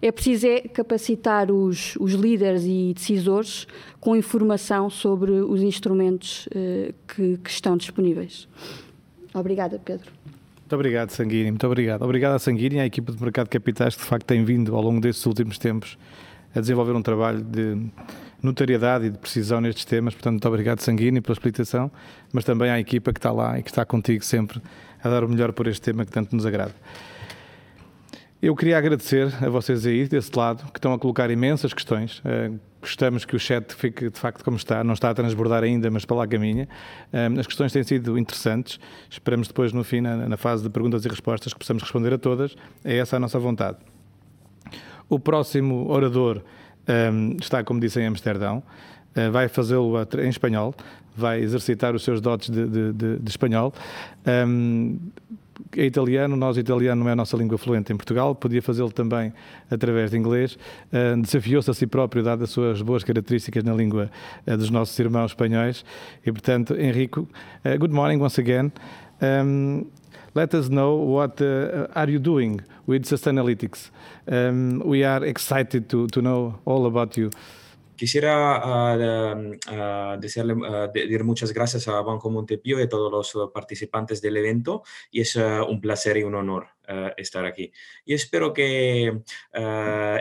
é preciso é capacitar os, os líderes e decisores com informação sobre os instrumentos uh, que, que, estão disponíveis. Obrigada, Pedro. Muito obrigado, Sanguini. Muito obrigado. Obrigado à Sanguini e à equipa de mercado de capitais que de facto tem vindo ao longo destes últimos tempos a desenvolver um trabalho de notariedade e de precisão nestes temas. Portanto, muito obrigado, Sanguini, pela explicação, mas também à equipa que está lá e que está contigo sempre a dar o melhor por este tema que tanto nos agrada. Eu queria agradecer a vocês aí, desse lado, que estão a colocar imensas questões. Uh, gostamos que o chat fique de facto como está, não está a transbordar ainda, mas para lá caminha. Uh, as questões têm sido interessantes. Esperamos depois, no fim, na, fase de perguntas e respostas, que possamos responder a todas. É essa a nossa vontade. O próximo orador um, eh, está, como disse, em Amsterdão. Uh, vai fazê-lo em espanhol, vai exercitar os seus dotes de, de, de, de espanhol. Um, é italiano, nós italiano não é a nossa língua fluente em Portugal, podia fazê-lo também através de inglês, uh, desafiou-se a si próprio, dado as suas boas características na língua uh, dos nossos irmãos espanhóis, e portanto, Henrico, uh, good morning once again. Um, let us know what uh, are you doing with Sustainalytics. Um, we are excited to, to know all about you. Quisiera uh, uh, desearle, decir muchas gracias a Banco Montepío y a todos los participantes del evento y es un placer y un honor estar aquí. Y espero que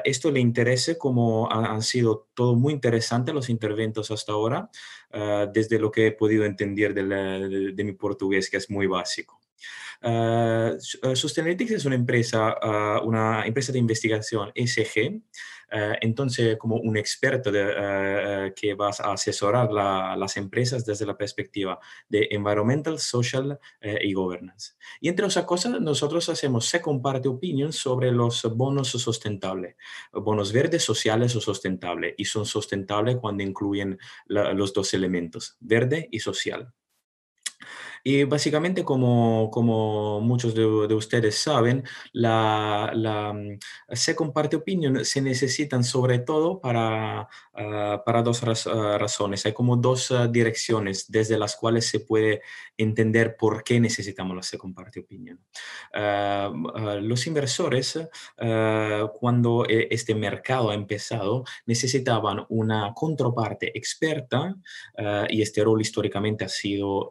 esto le interese como han sido todo muy interesantes los interventos hasta ahora, desde lo que he podido entender de, de mi portugués, que es muy básico. Uh, Sustainalytics es una empresa, uh, una empresa de investigación SG, uh, entonces como un experto de, que va a asesorar la, las empresas desde la perspectiva de environmental, social y governance. Y entre otras cosas, nosotros hacemos second party opinion sobre los bonos sustentables, bonos verdes, sociales o sustentables, y son sustentables cuando incluyen los dos elementos, verde y social. Y básicamente, como, como muchos de, ustedes saben, la, la mm, second party opinion se necesitan sobre todo para, ah, para dos ah, razones. Hay como dos ah, direcciones desde las cuales se puede entender por qué necesitamos la second party opinion. los inversores, cuando e, este mercado ha empezado, necesitaban una contraparte experta y este rol históricamente ha sido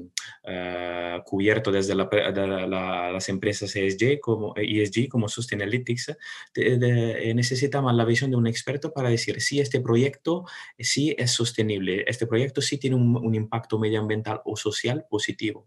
uh, cubierto desde la, de la, las empresas ESG como, ESG como Sustainalytics, de, de, necesitamos la visión de un experto para decir si este proyecto sí es sostenible, este proyecto sí tiene un impacto medioambiental o social positivo.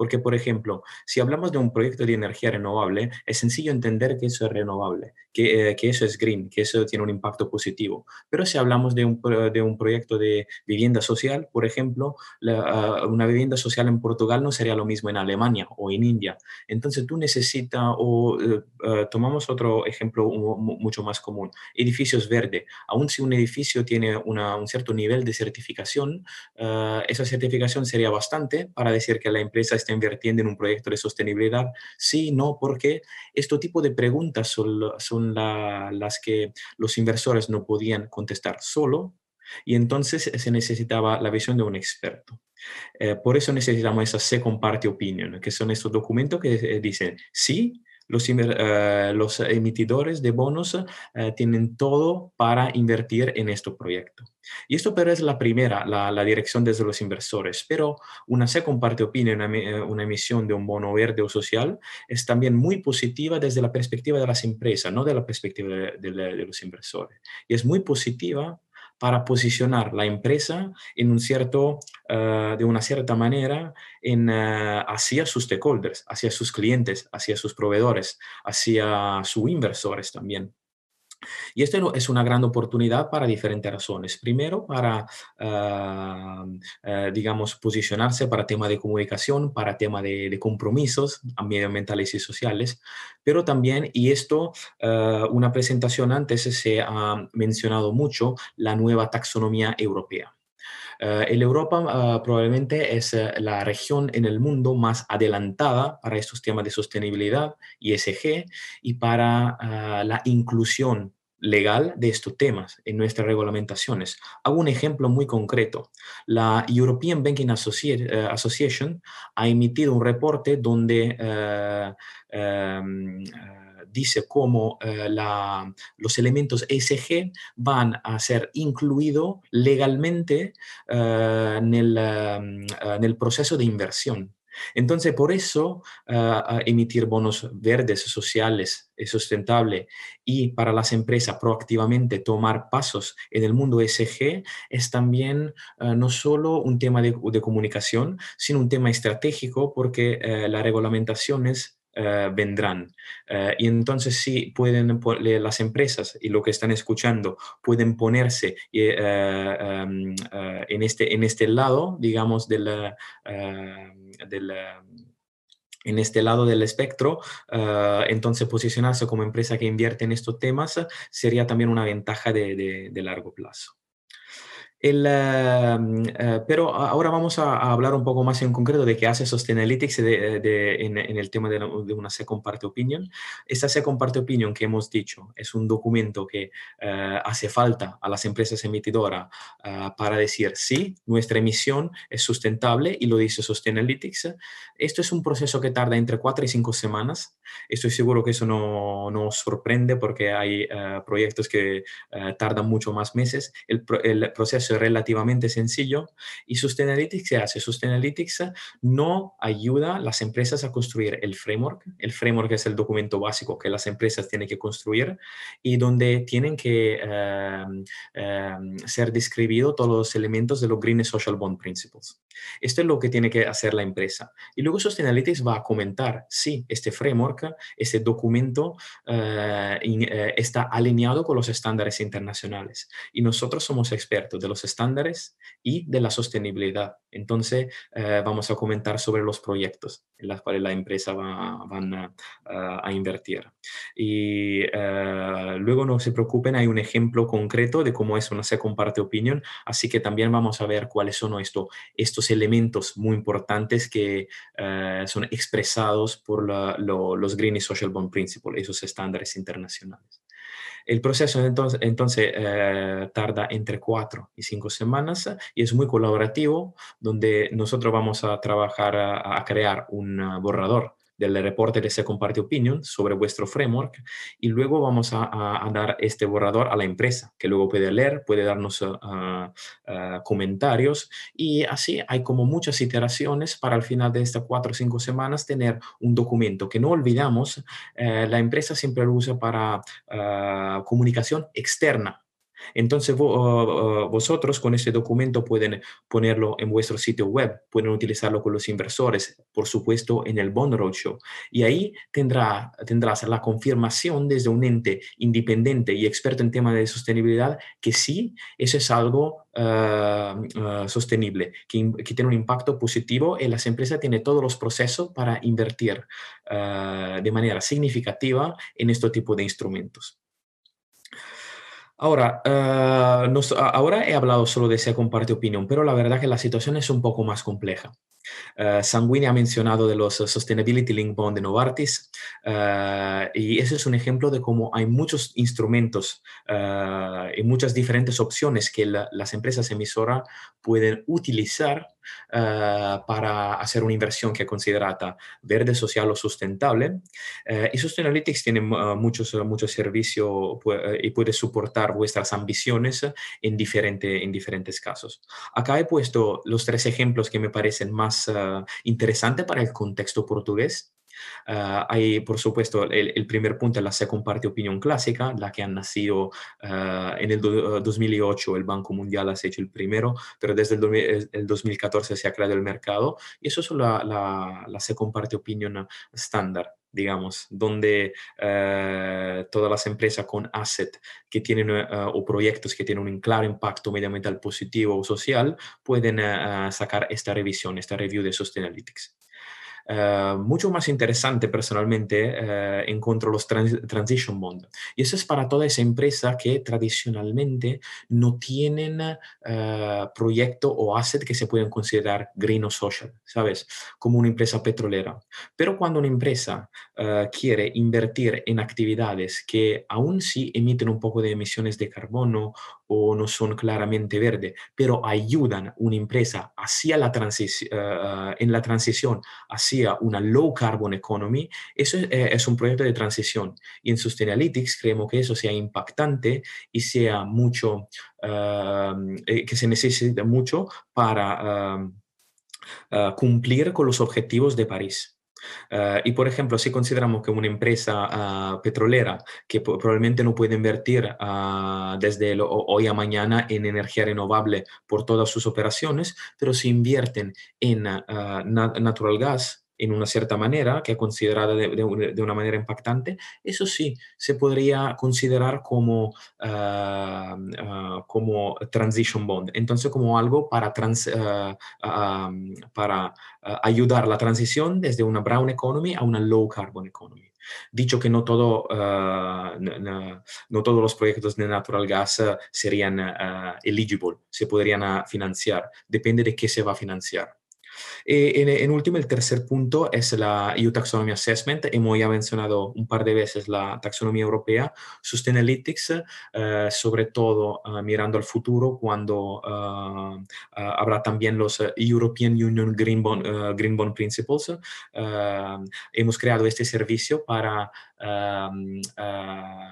Porque, por ejemplo, si hablamos de un proyecto de energía renovable, es sencillo entender que eso es renovable, que, eh, que eso es green, que eso tiene un impacto positivo. Pero si hablamos de un, de un proyecto de vivienda social, por ejemplo, la, uh, una vivienda social en Portugal no sería lo mismo en Alemania o en India. Entonces tú necesitas, o uh, tomamos otro ejemplo mucho más común, edificios verdes. Aun si un edificio tiene una, un cierto nivel de certificación, uh, esa certificación sería bastante para decir que la empresa está invirtiendo en un proyecto de sostenibilidad? Sí, no, porque este tipo de preguntas son, son la, las que los inversores no podían contestar solo y entonces se necesitaba la visión de un experto. Eh, por eso necesitamos esa second party opinion, que son estos documentos que eh, dicen, sí, los, uh, los emitidores de bonos uh, tienen todo para invertir en este proyecto. Y esto pero es la primera, la, dirección desde los inversores, pero una second party opinion, una, eh, una, emisión de un bono verde o social, es también muy positiva desde la perspectiva de las empresas, no de la perspectiva de los inversores. Y es muy positiva para posicionar la empresa en un cierto, uh, de una cierta manera en, uh, hacia sus stakeholders, hacia sus clientes, hacia sus proveedores, hacia sus inversores también. Y esto es una gran oportunidad para diferentes razones. Primero, para, uh, uh, digamos, posicionarse para tema de comunicación, para tema de, compromisos medioambientales y sociales, pero también, y esto, uh, una presentación antes se ha mencionado mucho, la nueva taxonomía europea. Uh, en Europa uh, probablemente es uh, la región en el mundo más adelantada para estos temas de sostenibilidad, ISG, y para la inclusión legal de estos temas en nuestras regulamentaciones. Hago un ejemplo muy concreto. La European Banking Association ha emitido un reporte donde em, dice cómo uh, la, los elementos ESG van a ser incluidos legalmente uh, en, el, uh, en, el, proceso de inversión. Entonces, por eso emitir bonos verdes, sociales, y sustentables y para las empresas proactivamente tomar pasos en el mundo ESG es también no solo un tema de, comunicación, sino un tema estratégico porque las reglamentaciones Uh, vendrán. Uh, y entonces sí pueden las empresas y lo que están escuchando pueden ponerse uh, um, en, este, en este lado, digamos, del, del en este lado del espectro, entonces posicionarse como empresa que invierte en estos temas sería también una ventaja de largo plazo. El, em, eh, pero ahora vamos a, hablar un poco más en concreto de qué hace Sustainalytics en, el tema de, una Second Party Opinion. Esta Second Party Opinion que hemos dicho es un documento que eh, hace falta a las empresas emitidoras eh, para decir sí, nuestra emisión es sustentable y lo dice Sustainalytics. Esto es un proceso que tarda entre cuatro y cinco semanas. Estoy seguro que eso no nos sorprende porque hay proyectos que tardan mucho más meses. El, el proceso relativamente sencillo. ¿Y Sustainalytics qué hace? Sustainalytics no ayuda a las empresas a construir el framework. El framework es el documento básico que las empresas tienen que construir y donde tienen que em, em, ser describidos todos los elementos de los Green Social Bond Principles. Esto es lo que tiene que hacer la empresa. Y luego Sustainalytics va a comentar si este framework, este documento eh, eh, está alineado con los estándares internacionales. Y nosotros somos expertos de los estándares y de la sostenibilidad. Entonces, eh, vamos a comentar sobre los proyectos en los cuales la empresa va, van a, invertir. Y luego no se preocupen, hay un ejemplo concreto de cómo es una second party opinion, así que también vamos a ver cuáles son estos, estos elementos muy importantes que eh, son expresados por los Green y Social Bond Principles, esos estándares internacionales. El proceso entonces, eh, tarda entre cuatro y cinco semanas y es muy colaborativo, donde nosotros vamos a trabajar a crear un borrador del reporte de Second Party Opinion sobre vuestro framework y luego vamos a, dar este borrador a la empresa que luego puede leer, puede darnos ah, ah, comentarios. Y así hay como muchas iteraciones para al final de estas cuatro o cinco semanas tener un documento que no olvidamos, eh, la empresa siempre lo usa para ah, comunicación externa entonces vosotros con este documento pueden ponerlo en vuestro sitio web, pueden utilizarlo con los inversores, por supuesto en el Bond Roadshow. Y ahí tendrá, tendrás la confirmación desde un ente independiente y experto en tema de sostenibilidad que sí, eso es algo ah, ah, sostenible, que, tiene un impacto positivo y las empresas tienen todos los procesos para invertir ah, de manera significativa en este tipo de instrumentos. Ahora, eh, ahora he hablado solo de esa comparte opinión, pero la verdad que la situación es un poco más compleja. Uh, Sanguini ha mencionado de los Sustainability Link Bond de Novartis uh, y ese es un ejemplo de cómo hay muchos instrumentos uh, y muchas diferentes opciones que las empresas emisoras pueden utilizar para hacer una inversión que es considerada verde, social o sustentable. y Sustainalytics tiene muchos, muchos servicios y puede soportar vuestras ambiciones en, diferente, en diferentes casos. Acá he puesto los tres ejemplos que me parecen más Ah, interesante para el contexto portugués. Ah, hay, por supuesto, el, primer punto la second party opinión clásica, la que ha nacido ah, en el 2008, el Banco Mundial ha hecho el primero, pero desde el, 2014 se ha creado el mercado y eso es la, la, la second party opinión estándar digamos, donde todas las empresas con asset que tienen o proyectos que tienen un claro impacto medioambiental positivo o social pueden sacar esta revisión, esta review de Sustainalytics. Eh, mucho más interesante personalmente uh, encuentro los transition bond. Y eso es para toda esa empresa que tradicionalmente no tienen uh, proyecto o asset que se pueden considerar green o social, ¿sabes? Como una empresa petrolera. Pero cuando una empresa quiere invertir en actividades que aún sí emiten un poco de emisiones de carbono o no son claramente verde, pero ayudan una empresa hacia la en la transición hacia una low carbon economy, eso eh, es, un proyecto de transición. Y en Sustainalytics creemos que eso sea impactante y sea mucho, eh, que se necesita mucho para ah, cumplir con los objetivos de París. Ah, y por ejemplo, si consideramos que una empresa ah, petrolera que probablemente no puede invertir desde hoy a mañana en energía renovable por todas sus operaciones, pero si invierten en natural gas, en una cierta manera, que es considerada de, una manera impactante, eso sí, se podría considerar como, ah, ah, como transition bond. Entonces, como algo para, ah, para ayudar la transición desde una brown economy a una low carbon economy. Dicho que no, todo, no, todos los proyectos de natural gas serían eligible, se podrían financiar, depende de qué se va a financiar. Eh, en, último, el tercer punto es la EU Taxonomy Assessment. Hemos ya mencionado un par de veces la taxonomía europea. Sustainalytics, uh, sobre todo uh, mirando al futuro, cuando uh, habrá también los European Union Green Bond, Green Bond Principles. hemos creado este servicio para um,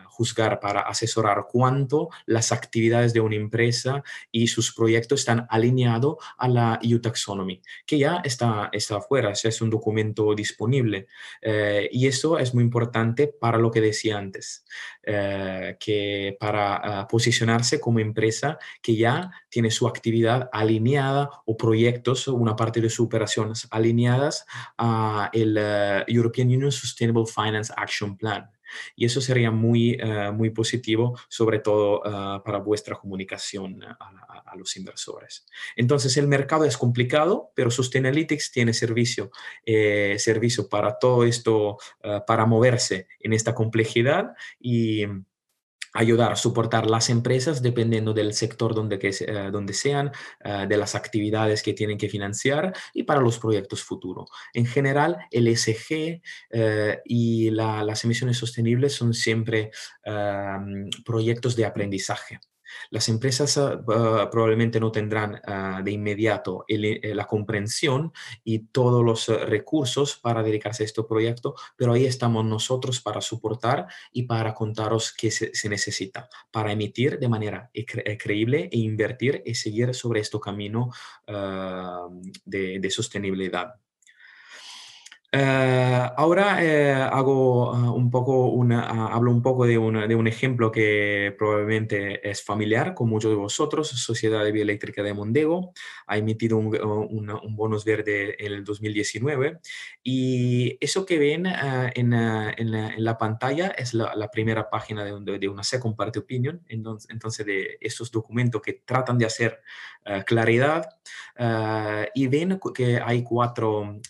juzgar, para asesorar cuánto las actividades de una empresa y sus proyectos están alineados a la EU Taxonomy, que ya está, está afuera, es un documento disponible. Eh, y eso es muy importante para lo que decía antes, eh, que para ah, posicionarse como empresa que ya tiene su actividad alineada o proyectos, una parte de sus operaciones alineadas a el eh, European Union Sustainable Finance Action Plan. Y eso sería muy, eh, muy positivo, sobre todo eh, para vuestra comunicación a, los inversores. Entonces, el mercado es complicado, pero Sustainalytics tiene servicio, eh, servicio para todo esto, para moverse en esta complejidad y ayudar a soportar las empresas dependiendo del sector donde, que, eh, donde sean, eh, de las actividades que tienen que financiar y para los proyectos futuros. En general, el ESG eh, y las emisiones sostenibles son siempre proyectos de aprendizaje. Las empresas ah, ah, probablemente no tendrán ah, de inmediato eh, la comprensión y todos los recursos para dedicarse a este proyecto, pero ahí estamos nosotros para soportar y para contaros qué se, necesita para emitir de manera eh, creíble e invertir y seguir sobre este camino de sostenibilidad. Eh, ahora eh, hago ah, un poco una, ah, hablo un poco de, de, un ejemplo que probablemente es familiar con muchos de vosotros. Sociedad de Bioeléctrica de Mondego ha emitido un, un, bonus verde en el 2019 y eso que ven ah, en, en, la, pantalla es la, primera página de, de, una second party opinion, entonces, entonces de estos documentos que tratan de hacer claridad y ven que hay cuatro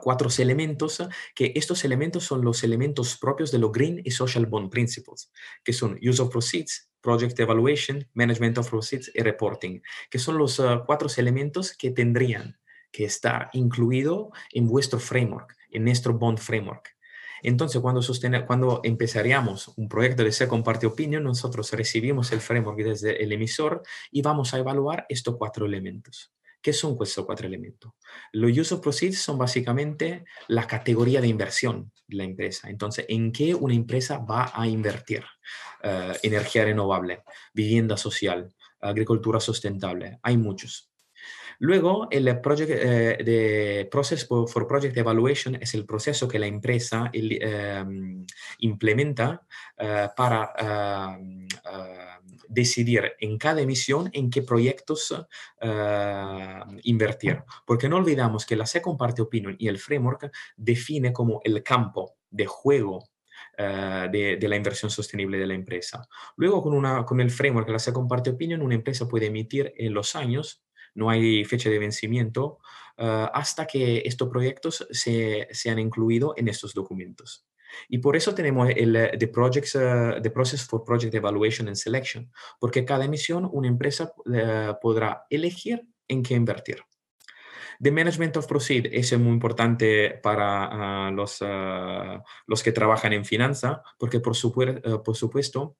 cuatro elementos, que estos elementos son los elementos propios de los Green y Social Bond Principles, que son Use of Proceeds, Project Evaluation, Management of Proceeds y Reporting, que son los ah, cuatro elementos que tendrían que estar incluidos en vuestro framework, en nuestro Bond Framework. Entonces, cuando, cuando empezaríamos un proyecto de Second Party Opinion, nosotros recibimos el framework desde el emisor y vamos a evaluar estos cuatro elementos. ¿Qué son estos cuatro elementos? Los use of proceeds son básicamente la categoría de inversión de la empresa. Entonces, ¿en qué una empresa va a invertir? Eh, energía renovable, vivienda social, agricultura sustentable. Hay muchos. Luego, el project, eh, de Process for Project Evaluation es el proceso que la empresa em, implementa eh, para em, decidir en cada emisión en qué proyectos eh, invertir. Porque no olvidamos que la Second Party Opinion y el framework define como el campo de juego eh, de, la inversión sostenible de la empresa. Luego, con, una, con el framework, la Second Party Opinion, una empresa puede emitir en los años, no hay fecha de vencimiento, eh, hasta que estos proyectos se, sean incluidos en estos documentos. Y por eso tenemos el eh, the, projects, uh, the Process for Project Evaluation and Selection, porque cada emisión una empresa uh, podrá elegir en qué invertir. The Management of Proceed es muy importante para uh, los, los que trabajan en finanza, porque por, por supuesto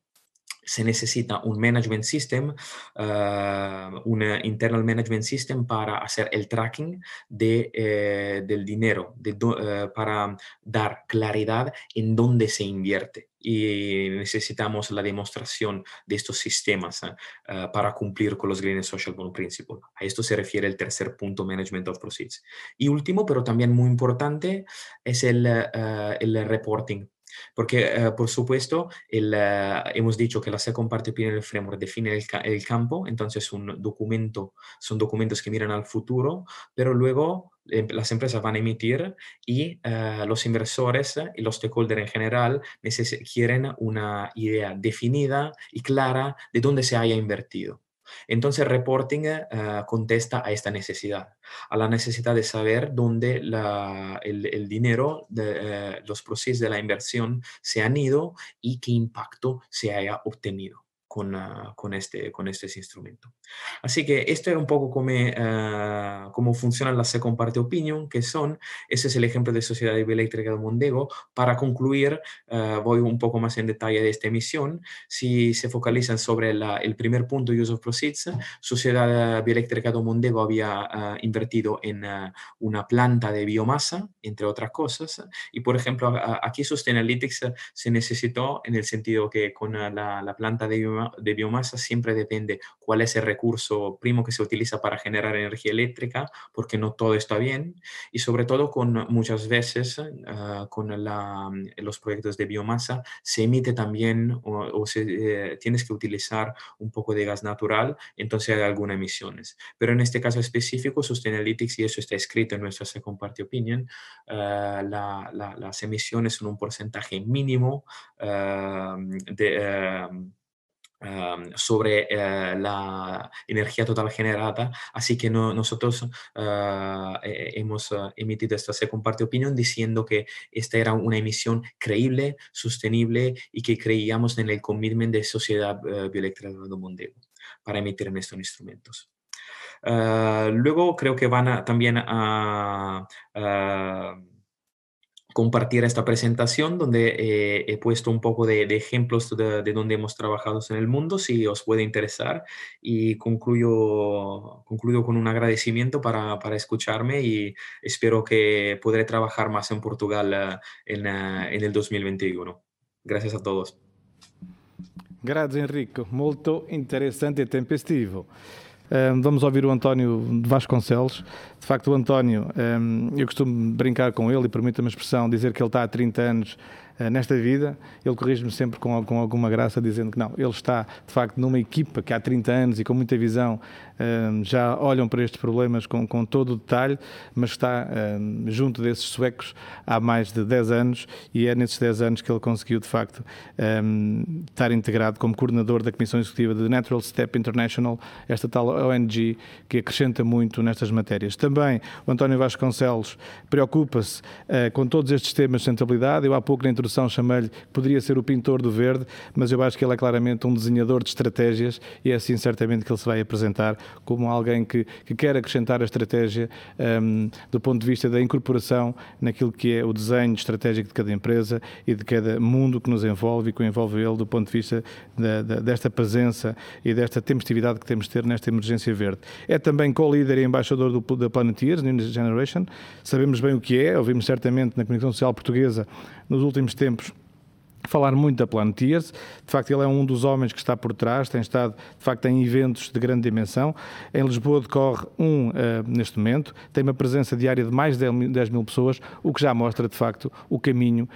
se necesita un management system, uh, un internal management system para hacer el tracking de, eh, del dinero, de uh, para dar claridad en dónde se invierte. Y necesitamos la demostración de estos sistemas uh, para cumplir con los Green Social Bond Principle. A esto se refiere el tercer punto, Management of Proceeds. Y último, pero también muy importante, es el, el reporting porque, eh, por supuesto, eh, hemos dicho que la Second Party Opinion Framework define el, campo, entonces un documento, son documentos que miran al futuro, pero luego em, las empresas van a emitir y eh, los inversores y los stakeholders en general quieren una idea definida y clara de dónde se haya invertido. Entonces, reporting uh, contesta a esta necesidad, a la necesidad de saber dónde la, el, dinero, de, uh, los procesos de la inversión se han ido y qué impacto se haya obtenido con, uh, con, este, con este instrumento. Así que esto es un poco como, uh, cómo funcionan las Second Party Opinion, que son, ese es el ejemplo de Sociedad Bioeléctrica de Mondego. Para concluir, uh, voy un poco más en detalle de esta emisión. Si se focalizan sobre la, el primer punto, Use of Proceeds, Sociedad Bioeléctrica de Mondego había invertido en una planta de biomasa, entre otras cosas. Y, por ejemplo, aquí Sustainalytics se necesitó en el sentido que con la, la planta de biomasa de biomasa siempre depende cuál es el recurso primo que se utiliza para generar energía eléctrica, porque no todo está bien. Y sobre todo con muchas veces uh, con los proyectos de biomasa se emite también o, se, eh, tienes que utilizar un poco de gas natural, entonces hay algunas emisiones. Pero en este caso específico, Sustainalytics, y eso está escrito en nuestra Second Party Opinion, la, las emisiones son un porcentaje mínimo uh, de Um, sobre uh, la energía total generada. Así que no, nosotros uh, hemos uh, emitido esta second party opinión diciendo que esta era una emisión creíble, sostenible y que creíamos en el commitment de Sociedad Bioeléctrica de Mondego para emitir en estos instrumentos. luego creo que van a, también a compartir esta presentación donde eh, he puesto un poco de, de ejemplos de, de, donde hemos trabajado en el mundo, si os puede interesar. Y concluyo, concluyo con un agradecimiento para, para escucharme y espero que podré trabajar más en Portugal uh, en, uh, en el 2021. Gracias a todos. Grazie Enrico, molto interessante e tempestivo. Um, vamos ouvir o António de Vasconcelos. De facto, o António, um, eu costumo brincar com ele e permita-me a expressão, dizer que ele está há 30 anos uh, nesta vida. Ele corrige-me sempre com, com, alguma graça, dizendo que não, ele está de facto numa equipa que há 30 anos e com muita visão já olham para estes problemas com, com todo o detalhe, mas está junto desses suecos há mais de 10 anos e é nesses 10 anos que ele conseguiu, de facto, estar integrado como coordenador da Comissão Executiva de Natural Step International, esta tal ONG que acrescenta muito nestas matérias. Também o António Vasconcelos preocupa-se uh, com todos estes temas de sustentabilidade. Eu há pouco na introdução chamei-lhe que poderia ser o pintor do verde, mas eu acho que ele é claramente um desenhador de estratégias e é assim certamente que ele se vai apresentar como alguém que, que quer acrescentar a estratégia um, do ponto de vista da incorporação naquilo que é o desenho estratégico de cada empresa e de cada mundo que nos envolve e que envolve ele do ponto de vista da, da, desta presença e desta tempestividade que temos de ter nesta emergência verde. É também co-líder e embaixador do, da Planeteers, New Generation. Sabemos bem o que é, ouvimos certamente na comunicação social portuguesa nos últimos tempos falar muito da Planeteers. De facto, ele é um dos homens que está por trás, tem estado, de facto, em eventos de grande dimensão. Em Lisboa decorre um uh, neste momento, tem uma presença diária de mais de 10 mil pessoas, o que já mostra, de facto, o caminho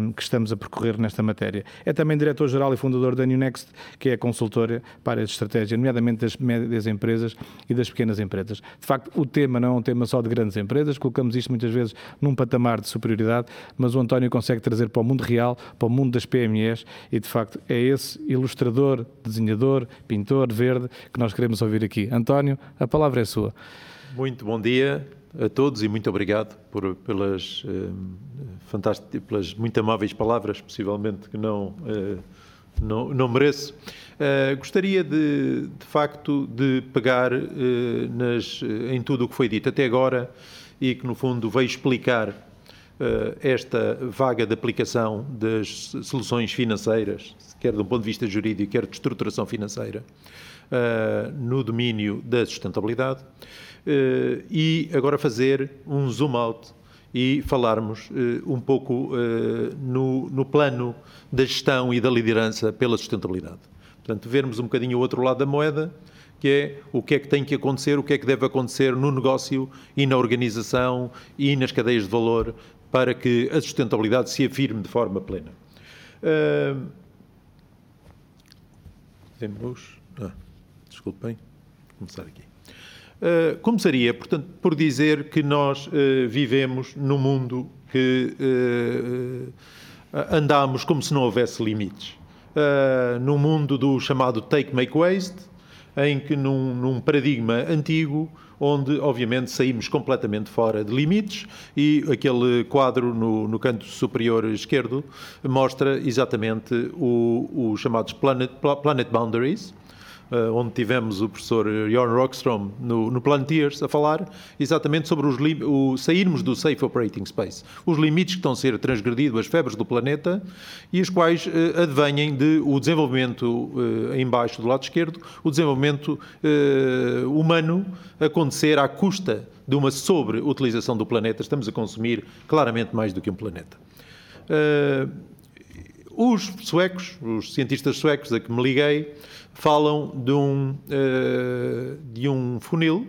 um, que estamos a percorrer nesta matéria. É também diretor-geral e fundador da New Next, que é consultora para a estratégia, nomeadamente das médias empresas e das pequenas empresas. De facto, o tema não é um tema só de grandes empresas, colocamos isto muitas vezes num patamar de superioridade, mas o António consegue trazer para o mundo real, para o mundo das PMEs e, de facto, é esse ilustrador, desenhador, pintor verde que nós queremos ouvir aqui. António, a palavra é sua. Muito bom dia a todos e muito obrigado por, pelas, eh, pelas muito amáveis palavras, possivelmente que não, eh, não, não mereço. Uh, gostaria de, de facto, de pegar uh, nas, em tudo o que foi dito até agora e que, no fundo, veio explicar eh, esta vaga de aplicação das soluções financeiras, quer do ponto de vista jurídico, quer de estruturação financeira, eh, no domínio da sustentabilidade, eh, e agora fazer um zoom out e falarmos um pouco no plano da gestão e da liderança pela sustentabilidade. Portanto, vermos um bocadinho o outro lado da moeda, que é o que é que tem que acontecer, o que é que deve acontecer no negócio e na organização e nas cadeias de valor para que a sustentabilidade se afirme de forma plena. Uh, temos. Ah, desculpem, vou começar aqui. Uh, começaria, portanto, por dizer que nós uh, vivemos num mundo que uh, andamos como se não houvesse limites. Uh, no mundo do chamado take, make, waste, em que num, num paradigma antigo onde, obviamente, saímos completamente fora de limites e aquele quadro no, no canto superior esquerdo mostra exatamente os chamados planet, planet boundaries, onde tivemos o professor Jorn Rockstrom no, no Planeteers a falar exatamente sobre os o, sairmos do Safe Operating Space, os limites que estão a ser transgredidos, as febres do planeta, e as quais uh, advenhem de o desenvolvimento uh, em baixo do lado esquerdo, o desenvolvimento uh, humano acontecer à custa de uma sobreutilização do planeta. Estamos a consumir claramente mais do que um planeta. Uh, os suecos, os cientistas suecos a que me liguei, falam de um, uh, de um funil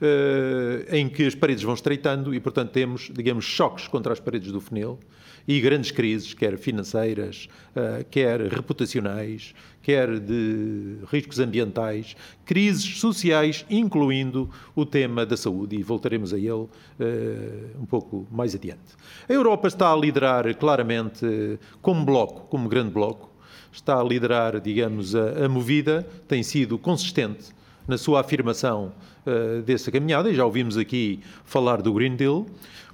uh, em que as paredes vão estreitando e, portanto, temos, digamos, choques contra as paredes do funil e grandes crises, quer financeiras, uh, quer reputacionais, quer de riscos ambientais, crises sociais, incluindo o tema da saúde, e voltaremos a ele uh, um pouco mais adiante. A Europa está a liderar claramente como bloco, como grande bloco, está a liderar, digamos, a, a movida, tem sido consistente na sua afirmação uh, dessa caminhada, e já ouvimos aqui falar do Green Deal,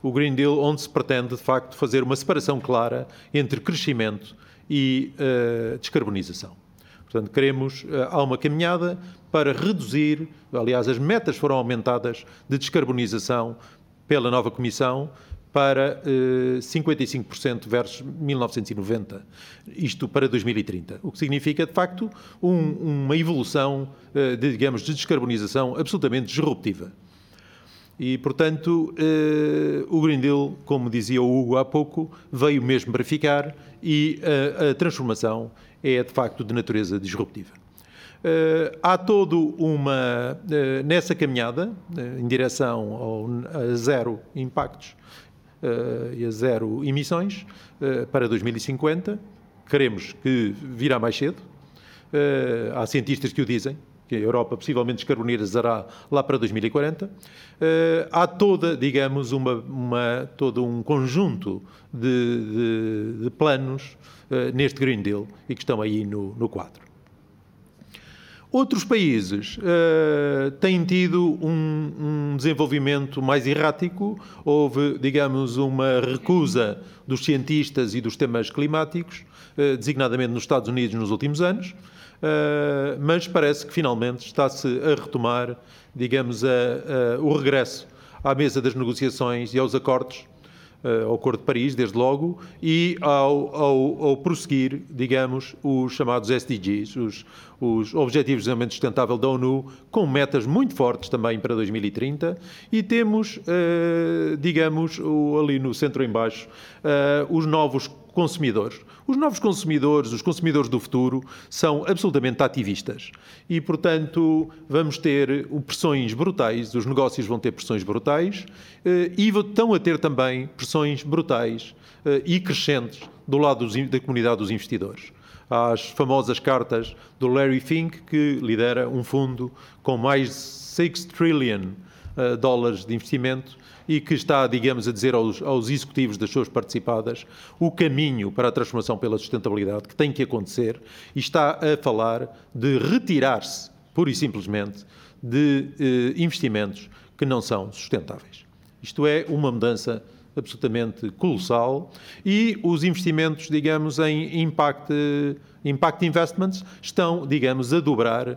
o Green Deal onde se pretende, de facto, fazer uma separação clara entre crescimento e uh, descarbonização. Portanto, queremos, uh, há uma caminhada para reduzir, aliás, as metas foram aumentadas de descarbonização pela nova Comissão, para uh, 55% versus 1990, isto para 2030, o que significa, de facto, um, uma evolução, uh, de, digamos, de descarbonização absolutamente disruptiva. E, portanto, uh, o Green Deal, como dizia o Hugo há pouco, veio mesmo para ficar e a transformação é, de facto, de natureza disruptiva. Uh, há todo uma, uh, nessa caminhada, uh, em direção ao, a zero impactos e a zero emissões uh, para 2050. Queremos que virá mais cedo. Uh, há cientistas que o dizem, que a Europa possivelmente descarbonizará lá para 2040. há toda, digamos, uma, uma, todo um conjunto de, de, de planos neste Green Deal e que estão aí no, no quadro. Outros países uh, têm tido um, um, desenvolvimento mais errático. Houve, digamos, uma recusa dos cientistas e dos temas climáticos, uh, designadamente nos Estados Unidos nos últimos anos, uh, mas parece que finalmente está-se a retomar, digamos, a, a, o regresso à mesa das negociações e aos acordos ao Acordo de Paris, desde logo, e ao, ao, ao prosseguir, digamos, os chamados SDGs, os, os Objetivos de Desenvolvimento Sustentável da ONU, com metas muito fortes também para 2030, e temos, uh, digamos, ali no centro em baixo, uh, os novos consumidores. Os novos consumidores, os consumidores do futuro, são absolutamente ativistas. E, portanto, vamos ter pressões brutais, os negócios vão ter pressões brutais eh, e estão a ter também pressões brutais eh, e crescentes do lado da comunidade dos investidores às famosas cartas do Larry Fink, que lidera um fundo com mais de 6 trillion dólares de investimento e que está, digamos, a dizer aos, aos executivos das suas participadas o caminho para a transformação pela sustentabilidade que tem que acontecer e está a falar de retirar-se, pura e simplesmente, de eh, investimentos que não são sustentáveis. Isto é uma mudança absolutamente colossal e os investimentos, digamos, em impact, impact investments estão, digamos, a dobrar uh,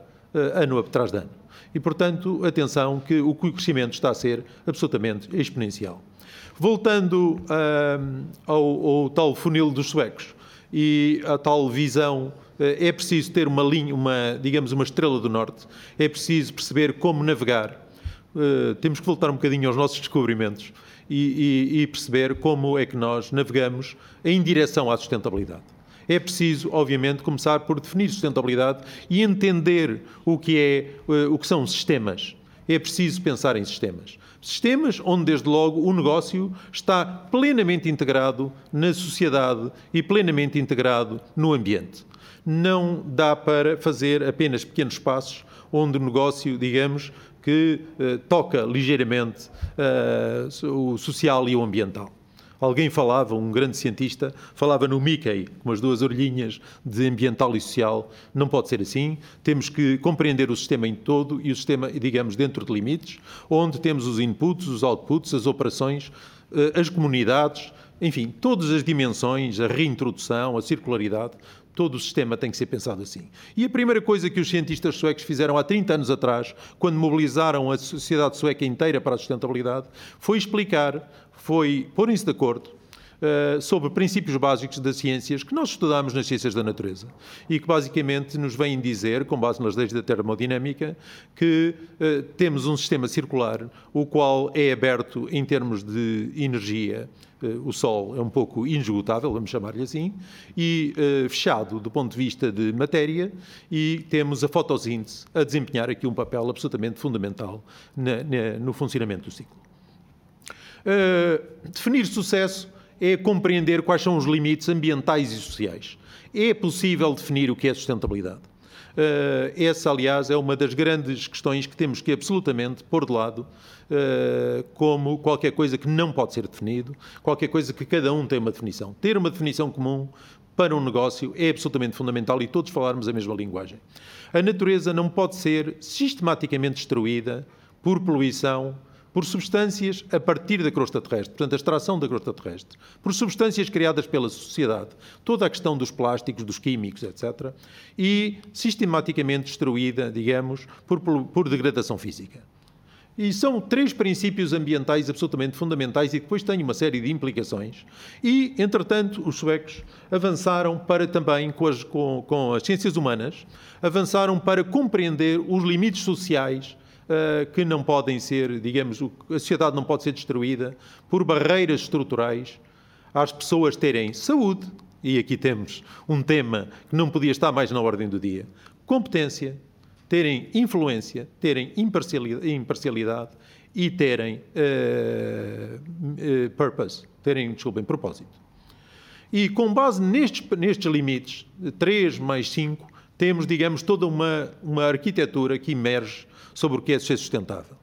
ano atrás de ano. E, portanto, atenção que o crescimento está a ser absolutamente exponencial. Voltando ao, ao, tal funil dos suecos e a tal visão, uh, é preciso ter uma linha, uma, digamos, uma estrela do norte, é preciso perceber como navegar. Uh, temos que voltar um bocadinho aos nossos descobrimentos e, e, e perceber como é que nós navegamos em direção à sustentabilidade é preciso, obviamente, começar por definir sustentabilidade e entender o que, é, eh, o que são sistemas. É preciso pensar em sistemas. Sistemas onde, desde logo, o negócio está plenamente integrado na sociedade e plenamente integrado no ambiente. Não dá para fazer apenas pequenos passos onde o negócio, digamos, que uh, toca ligeiramente uh, o social e o ambiental. Alguém falava, um grande cientista, falava no Mickey, com as duas orelhinhas de ambiental e social. Não pode ser assim. Temos que compreender o sistema em todo e o sistema, digamos, dentro de limites, onde temos os inputs, os outputs, as operações, eh, as comunidades, enfim, todas as dimensões, a reintrodução, a circularidade, Todo o sistema tem que ser pensado assim. E a primeira coisa que os cientistas suecos fizeram há 30 anos atrás, quando mobilizaram a sociedade sueca inteira para a sustentabilidade, foi explicar, foi pôr-se de acordo uh, sobre princípios básicos das ciências que nós estudamos nas ciências da natureza e que basicamente nos vêm dizer, com base nas leis da termodinâmica, que uh, temos um sistema circular, o qual é aberto em termos de energia o Sol é um pouco inesgotável, vamos chamar-lhe assim, e uh, fechado do ponto de vista de matéria, e temos a fotossíntese a desempenhar aqui um papel absolutamente fundamental na, na, no funcionamento do ciclo. Uh, definir sucesso é compreender quais são os limites ambientais e sociais. É possível definir o que é sustentabilidade. Uh, essa, aliás, é uma das grandes questões que temos que absolutamente pôr de lado uh, como qualquer coisa que não pode ser definido, qualquer coisa que cada um tem uma definição. Ter uma definição comum para um negócio é absolutamente fundamental e todos falarmos a mesma linguagem. A natureza não pode ser sistematicamente destruída por poluição, por substâncias a partir da crosta terrestre, portanto, a extração da crosta terrestre, por substâncias criadas pela sociedade, toda a questão dos plásticos, dos químicos, etc., e sistematicamente destruída, digamos, por, por degradação física. E são três princípios ambientais absolutamente fundamentais e depois têm uma série de implicações. E, entretanto, os suecos avançaram para também, com as, com, com as ciências humanas, avançaram para compreender os limites sociais que não podem ser, digamos, a sociedade não pode ser destruída por barreiras estruturais às pessoas terem saúde, e aqui temos um tema que não podia estar mais na ordem do dia, competência, terem influência, terem imparcialidade, imparcialidade e terem uh, uh, purpose, terem, desculpem, propósito. E com base nestes, nestes limites, 3 mais 5, temos, digamos, toda uma, uma arquitetura que emerge sobre o que é ser sustentável.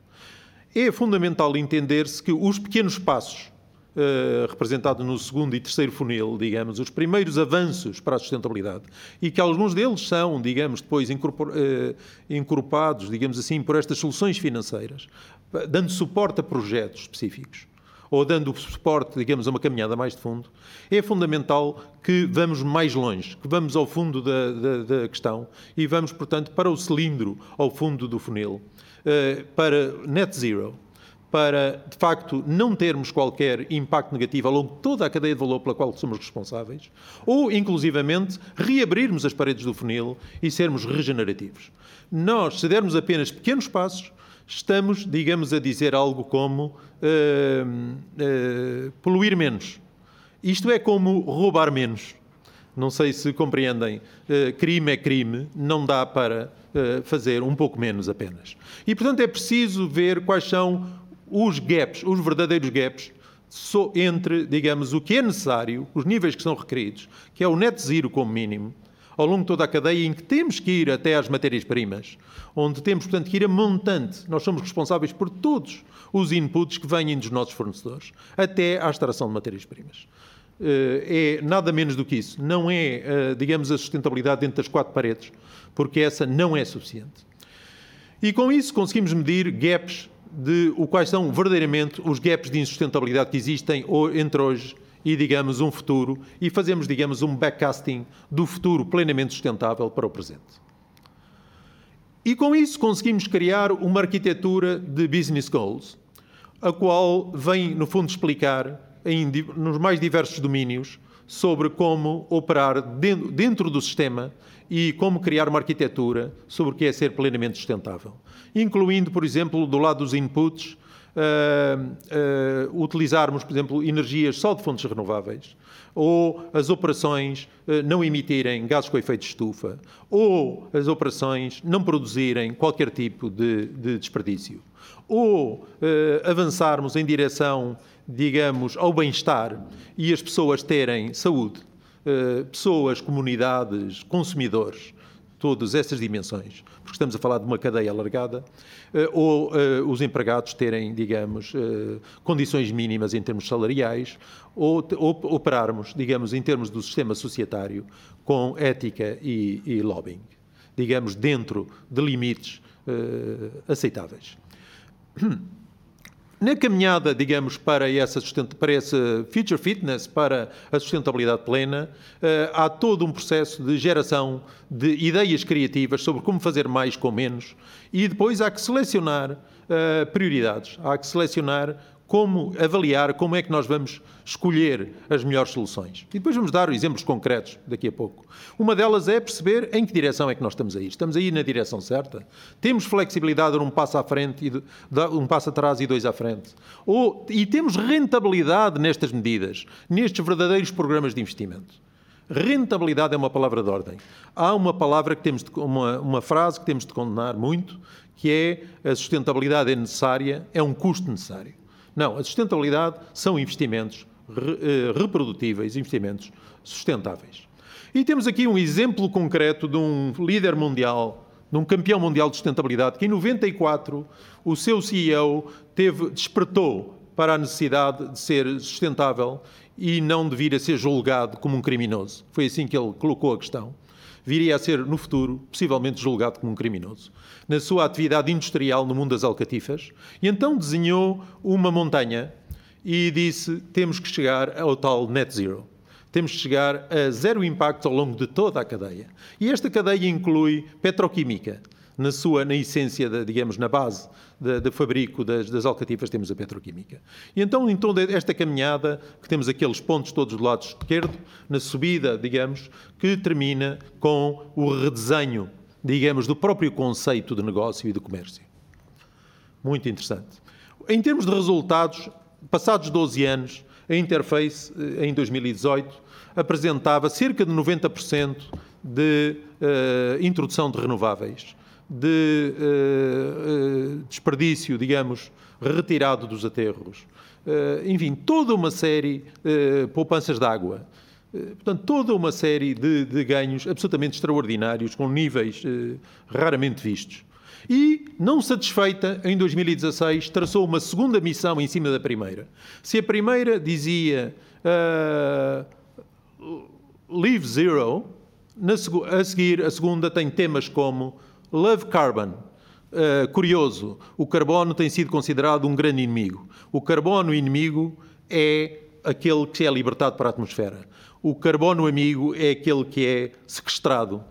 É fundamental entender-se que os pequenos passos, Uh, representado no segundo e terceiro funil, digamos, os primeiros avanços para a sustentabilidade, e que alguns deles são, digamos, depois uh, encorpados, digamos assim, por estas soluções financeiras, dando suporte a projetos específicos, ou dando suporte, digamos, a uma caminhada mais de fundo, é fundamental que vamos mais longe, que vamos ao fundo da, da, da questão e vamos, portanto, para o cilindro, ao fundo do funil, uh, para net zero, para, de facto, não termos qualquer impacto negativo ao longo de toda a cadeia de valor pela qual somos responsáveis, ou, inclusivamente, reabrirmos as paredes do funil e sermos regenerativos. Nós, se dermos apenas pequenos passos, estamos, digamos, a dizer algo como uh, uh, poluir menos. Isto é como roubar menos. Não sei se compreendem. Uh, crime é crime, não dá para fazer um pouco menos apenas. E, portanto, é preciso ver quais são os gaps, os verdadeiros gaps, entre, digamos, o que é necessário, os níveis que são requeridos, que é o net zero como mínimo, ao longo de toda a cadeia, em que temos que ir até às matérias-primas, onde temos, portanto, que ir a montante. Nós somos responsáveis por todos os inputs que vêm dos nossos fornecedores, até à extração de matérias-primas. Eh, é nada menos do que isso. Não é, eh, digamos, a sustentabilidade dentro das quatro paredes, porque essa não é suficiente. E com isso conseguimos medir gaps de o quais são verdadeiramente os gaps de insustentabilidade que existem entre hoje e, digamos, um futuro, e fazemos, digamos, um backcasting do futuro plenamente sustentável para o presente. E com isso conseguimos criar uma arquitetura de business goals, a qual vem, no fundo, explicar em, nos mais diversos domínios sobre como operar dentro do sistema e como criar uma arquitetura sobre o que é ser plenamente sustentável incluindo, por exemplo, do lado dos inputs, uh, uh, utilizarmos, por exemplo, energias só de fontes renováveis, ou as operações uh, não emitirem gases com efeito de estufa, ou as operações não produzirem qualquer tipo de, de desperdício, ou avançarmos em direção, digamos, ao bem-estar e as pessoas terem saúde, pessoas, comunidades, consumidores todas essas dimensões, porque estamos a falar de uma cadeia alargada, eh, ou eh, os empregados terem, digamos, eh, condições mínimas em termos salariais, ou, operarmos, digamos, em termos do sistema societário, com ética e, e lobbying, digamos, dentro de limites aceitáveis. Na caminhada, digamos, para essa, para essa future fitness, para a sustentabilidade plena, uh, há todo um processo de geração de ideias criativas sobre como fazer mais com menos e depois há que selecionar uh, prioridades, há que selecionar como avaliar como é que nós vamos escolher as melhores soluções. E depois vamos dar exemplos concretos daqui a pouco. Uma delas é perceber em que direção é que nós estamos aí. Estamos aí na direção certa? Temos flexibilidade de um passo à frente, e um passo atrás e dois à frente? Ou, e temos rentabilidade nestas medidas, nestes verdadeiros programas de investimento? Rentabilidade é uma palavra de ordem. Há uma palavra que temos de, uma, uma frase que temos de condenar muito, que é a sustentabilidade é necessária, é um custo necessário. Não, a sustentabilidade são investimentos eh, reprodutíveis, investimentos sustentáveis. E temos aqui um exemplo concreto de um líder mundial, de um campeão mundial de sustentabilidade, que em 94 o seu CEO teve, despertou para a necessidade de ser sustentável e não de vir a ser julgado como um criminoso. Foi assim que ele colocou a questão. Viria a ser, no futuro, possivelmente julgado como um criminoso na sua atividade industrial no mundo das alcatifas, e então desenhou uma montanha e disse: temos que chegar ao tal net zero. Temos que chegar a zero impacto ao longo de toda a cadeia. E esta cadeia inclui petroquímica. Na sua, na essência, digamos, na base de, fabrico das, das, alcatifas, temos a petroquímica. E então, em toda esta caminhada, que temos aqueles pontos todos do lado esquerdo, na subida, digamos, que termina com o redesenho digamos, do próprio conceito de negócio e de comércio. Muito interessante. Em termos de resultados, passados 12 anos, a Interface, eh, em 2018, apresentava cerca de 90% de uh, introdução de renováveis, de uh, uh, desperdício, digamos, retirado dos aterros, enfim, toda uma série de poupanças de água, portanto, toda uma série de, de ganhos absolutamente extraordinários, com níveis raramente vistos. E, não satisfeita, em 2016, traçou uma segunda missão em cima da primeira. Se a primeira dizia uh, Leave Zero, na, a seguir, a segunda tem temas como Love Carbon. Uh, curioso, o carbono tem sido considerado um grande inimigo. O carbono inimigo é aquele que é libertado para a atmosfera. O carbono amigo é aquele que é sequestrado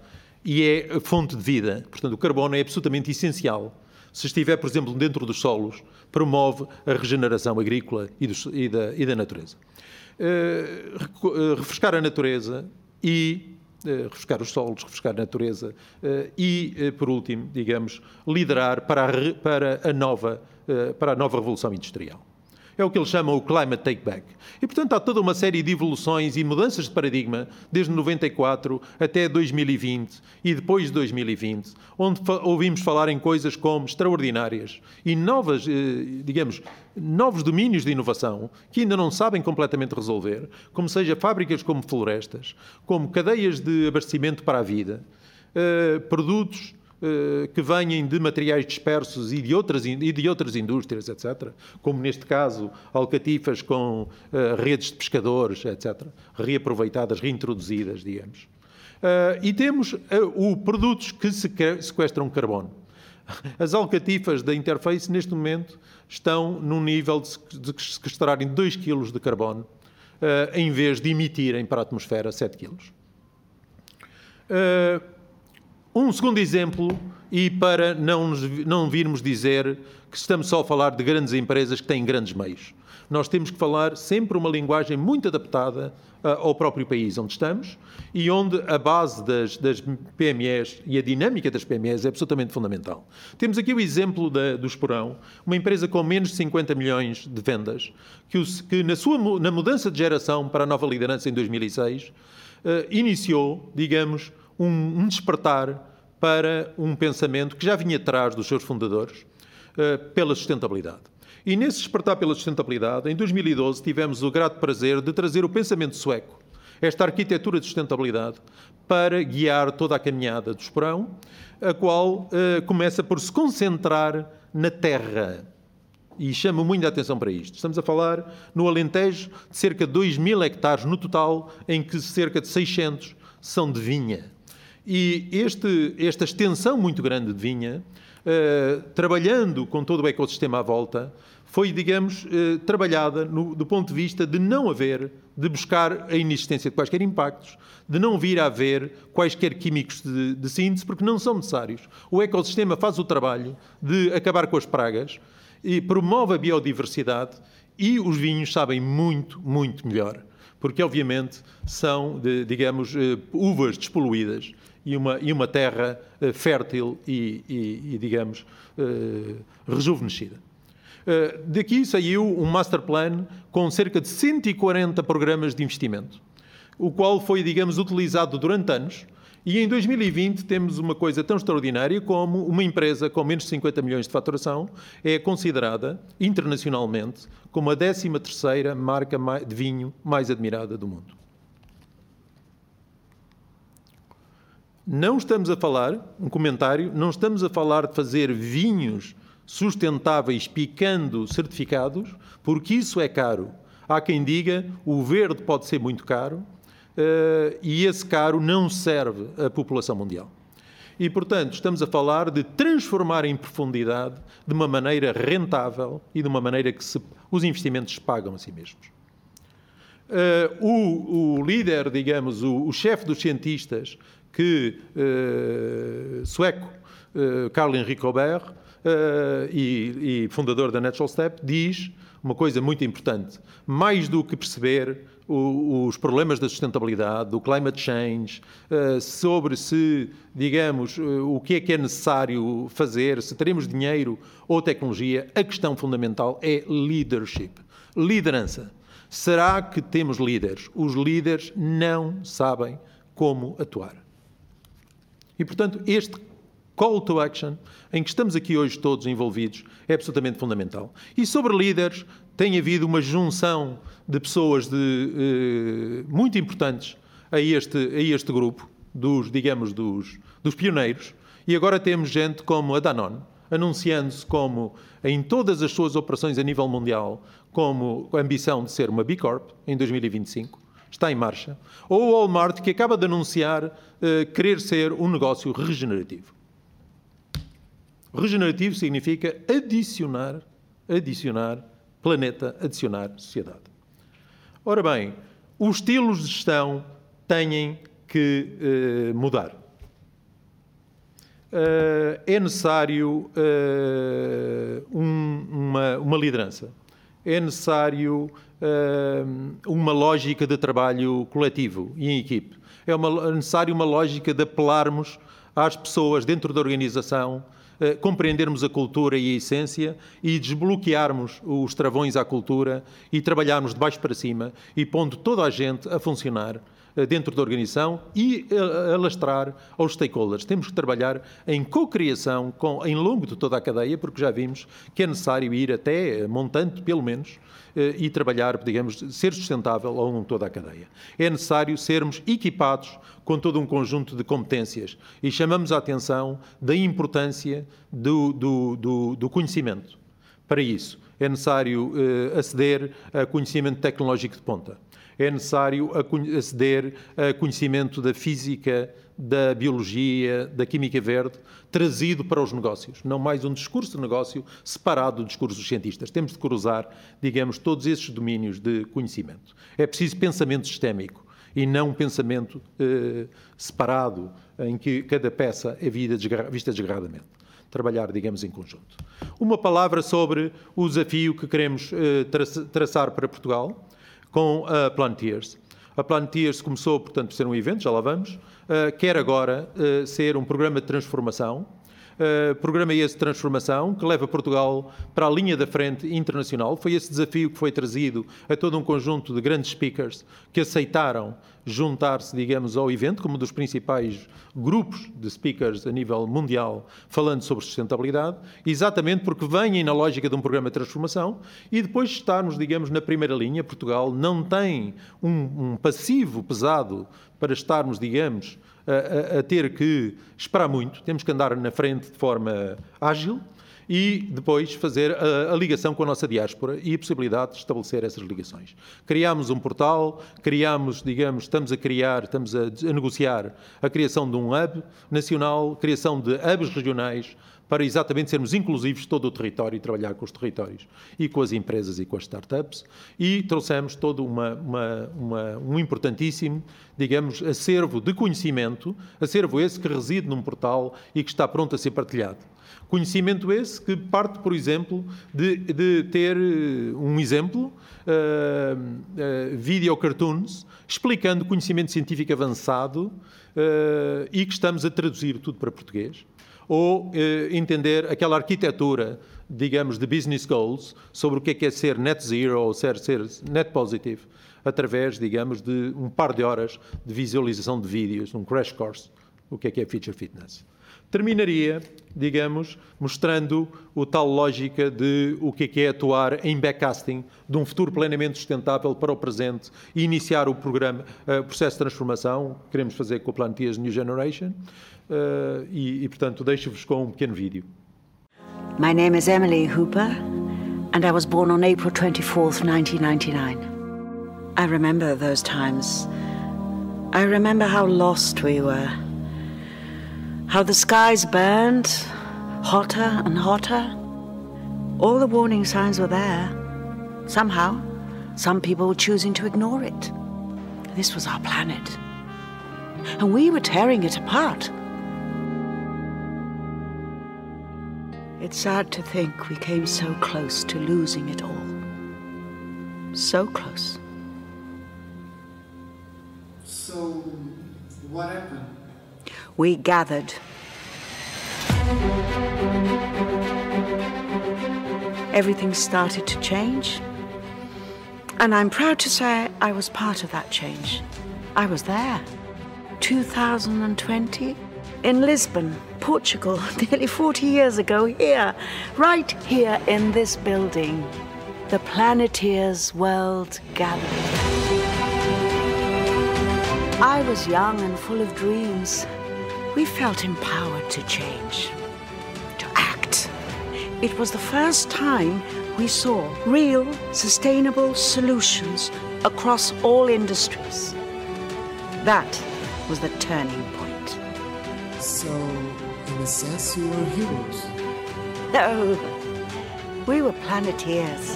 e é a fonte de vida. Portanto, o carbono é absolutamente essencial. Se estiver, por exemplo, dentro dos solos, promove a regeneração agrícola e, e, da, e da, natureza. Uh, refrescar a natureza e refrescar os solos, refrescar a natureza uh, e, por último, digamos, liderar para a, para a nova, para a nova revolução industrial. É o que eles chamam o climate take back. E, portanto, há toda uma série de evoluções e mudanças de paradigma, desde 94 até 2020 e depois de 2020, onde ouvimos falar em coisas como extraordinárias e novas, eh, digamos, novos domínios de inovação que ainda não sabem completamente resolver, como seja fábricas como florestas, como cadeias de abastecimento para a vida, eh, produtos que venham de materiais dispersos e de, outras, e de outras indústrias, etc., como neste caso alcatifas com uh, redes de pescadores, etc., reaproveitadas, reintroduzidas, digamos. Uh, e temos o produtos que sequestram carbono. As alcatifas da Interface, neste momento, estão num nível de sequestrarem 2 kg de carbono, em vez de emitirem para a atmosfera 7 kg. Um segundo exemplo, e para não, não virmos dizer que estamos só a falar de grandes empresas que têm grandes meios. Nós temos que falar sempre uma linguagem muito adaptada uh, ao próprio país onde estamos e onde a base das, das, PMEs e a dinâmica das PMEs é absolutamente fundamental. Temos aqui o exemplo da, do Esporão, uma empresa com menos de 50 milhões de vendas, que, os, que na, sua, na mudança de geração para a nova liderança em 2006, uh, iniciou, digamos, um, um despertar para um pensamento que já vinha atrás dos seus fundadores uh, pela sustentabilidade. E nesse despertar pela sustentabilidade, em 2012 tivemos o grato prazer de trazer o pensamento sueco. esta arquitetura de sustentabilidade para guiar toda a caminhada do Esporão, a qual uh, começa por se concentrar na terra. E chamo muito a atenção para isto. Estamos a falar no Alentejo de cerca de 2 mil hectares no total, em que cerca de 600 são de vinha. E este, esta extensão muito grande de vinha, uh, trabalhando com todo o ecossistema à volta, foi, digamos, uh, trabalhada no, do ponto de vista de não haver, de buscar a inexistência de quaisquer impactos, de não vir a haver quaisquer químicos de, de síntese, porque não são necessários. O ecossistema faz o trabalho de acabar com as pragas e promove a biodiversidade e os vinhos sabem muito, muito melhor. Porque, obviamente, são, de, digamos, uh, uvas despoluídas e uma, e uma terra uh, fértil e, e, e digamos, uh, rejuvenescida. Uh, daqui saiu um master plan com cerca de 140 programas de investimento o qual foi, digamos, utilizado durante anos. E em 2020 temos uma coisa tão extraordinária como uma empresa com menos de 50 milhões de faturação é considerada internacionalmente como a 13 terceira marca de vinho mais admirada do mundo. Não estamos a falar, um comentário, não estamos a falar de fazer vinhos sustentáveis picando certificados, porque isso é caro. Há quem diga o verde pode ser muito caro, uh, e esse caro não serve à população mundial. E, portanto, estamos a falar de transformar em profundidade de uma maneira rentável e de uma maneira que se, os investimentos pagam a si mesmos. Uh, o, o, líder, digamos, o, o chefe dos cientistas, que, uh, sueco, uh, Carl Henrique Robert, e, e fundador da Natural Step, diz uma coisa muito importante. Mais do que perceber os problemas da sustentabilidade, do climate change, uh, sobre se, digamos, uh, o que é que é necessário fazer, se teremos dinheiro ou tecnologia, a questão fundamental é leadership, liderança. Será que temos líderes? Os líderes não sabem como atuar. E, portanto, este call to action, em que estamos aqui hoje todos envolvidos, é absolutamente fundamental. E sobre líderes, tem havido uma junção de pessoas de, eh, muito importantes a este, a este grupo, dos, digamos, dos, dos pioneiros, e agora temos gente como a Danone, anunciando-se como, em todas as suas operações a nível mundial, como a ambição de ser uma B Corp em 2025, está em marcha, ou o Walmart, que acaba de anunciar eh, querer ser um negócio regenerativo. Regenerativo significa adicionar, adicionar planeta, adicionar sociedade. Ora bem, os estilos de gestão têm que uh, mudar. Uh, é necessário uh, um, uma, uma, liderança. É necessário uma lógica de trabalho coletivo e em equipe. É, uma, é necessário uma lógica de apelarmos às pessoas dentro da organização eh, compreendermos a cultura e a essência e desbloquearmos os travões à cultura e trabalharmos de baixo para cima e pondo toda a gente a funcionar dentro da organização e eh, alastrar aos stakeholders. Temos que trabalhar em co-criação em longo de toda a cadeia, porque já vimos que é necessário ir até montante, pelo menos, e trabalhar, digamos, ser sustentável ao longo de toda a cadeia. É necessário sermos equipados com todo um conjunto de competências e chamamos a atenção da importância do, do, do, do conhecimento. Para isso, é necessário aceder a conhecimento tecnológico de ponta. É necessário aceder a conhecimento da física, da biologia, da química verde, trazido para os negócios. Não mais um discurso de negócio separado do discurso dos cientistas. Temos de cruzar, digamos, todos esses domínios de conhecimento. É preciso pensamento sistémico e não um pensamento eh, separado, em que cada peça é vista desgarradamente. Trabalhar, digamos, em conjunto. Uma palavra sobre o desafio que queremos eh, traçar para Portugal com a Plantiers. A Plantiers começou, portanto, por ser um evento, já lá vamos, uh, quer agora uh, ser um programa de transformação Uh, programa esse de transformação que leva Portugal para a linha da frente internacional. Foi esse desafio que foi trazido a todo um conjunto de grandes speakers que aceitaram juntar-se, digamos, ao evento como um dos principais grupos de speakers a nível mundial falando sobre sustentabilidade, exatamente porque vêm na lógica de um programa de transformação e depois estarmos, digamos, na primeira linha. Portugal não tem um, um passivo pesado para estarmos, digamos, a, a, ter que esperar muito, temos que andar na frente de forma ágil e depois fazer a, a, ligação com a nossa diáspora e a possibilidade de estabelecer essas ligações. Criámos um portal, criámos, digamos, estamos a criar, estamos a, a negociar a criação de um hub nacional, criação de hubs regionais, para exatamente sermos inclusivos todo o território e trabalhar com os territórios e com as empresas e com as startups. E trouxemos todo uma, uma, uma, um importantíssimo, digamos, acervo de conhecimento, acervo esse que reside num portal e que está pronto a ser partilhado. Conhecimento esse que parte, por exemplo, de, de ter eh, um exemplo, uh, uh, video cartoons, explicando conhecimento científico avançado uh, e que estamos a traduzir tudo para português ou eh, entender aquela arquitetura, digamos, de business goals sobre o que é, que é ser net zero ou ser, ser net positive, através, digamos, de um par de horas de visualização de vídeos, um crash course, o que é que é feature fitness. Terminaria, digamos, mostrando o tal lógica de o que é que é atuar em backcasting de um futuro plenamente sustentável para o presente e iniciar o programa, uh, processo de transformação que queremos fazer com o Plano Tias New Generation, e, e, portanto, deixo-vos com um pequeno vídeo. My name is Emily Hooper, and I was born on April 24th, 1999. I remember those times. I remember how lost we were. How the skies burned, hotter and hotter. All the warning signs were there. Somehow, some people were choosing to ignore it. This was our planet. And we were tearing it apart. It's sad to think we came so close to losing it all. So close. So, what happened? We gathered. Everything started to change. And I'm proud to say I was part of that change. I was there. 2020 in Lisbon, Portugal, nearly 40 years ago, here, right here in this building, the Planeteers World Gathering. I was young and full of dreams. We felt empowered to change, to act. It was the first time we saw real, sustainable solutions across all industries. That was the turning point. So, in a sense, you were heroes. No, we were planeteers.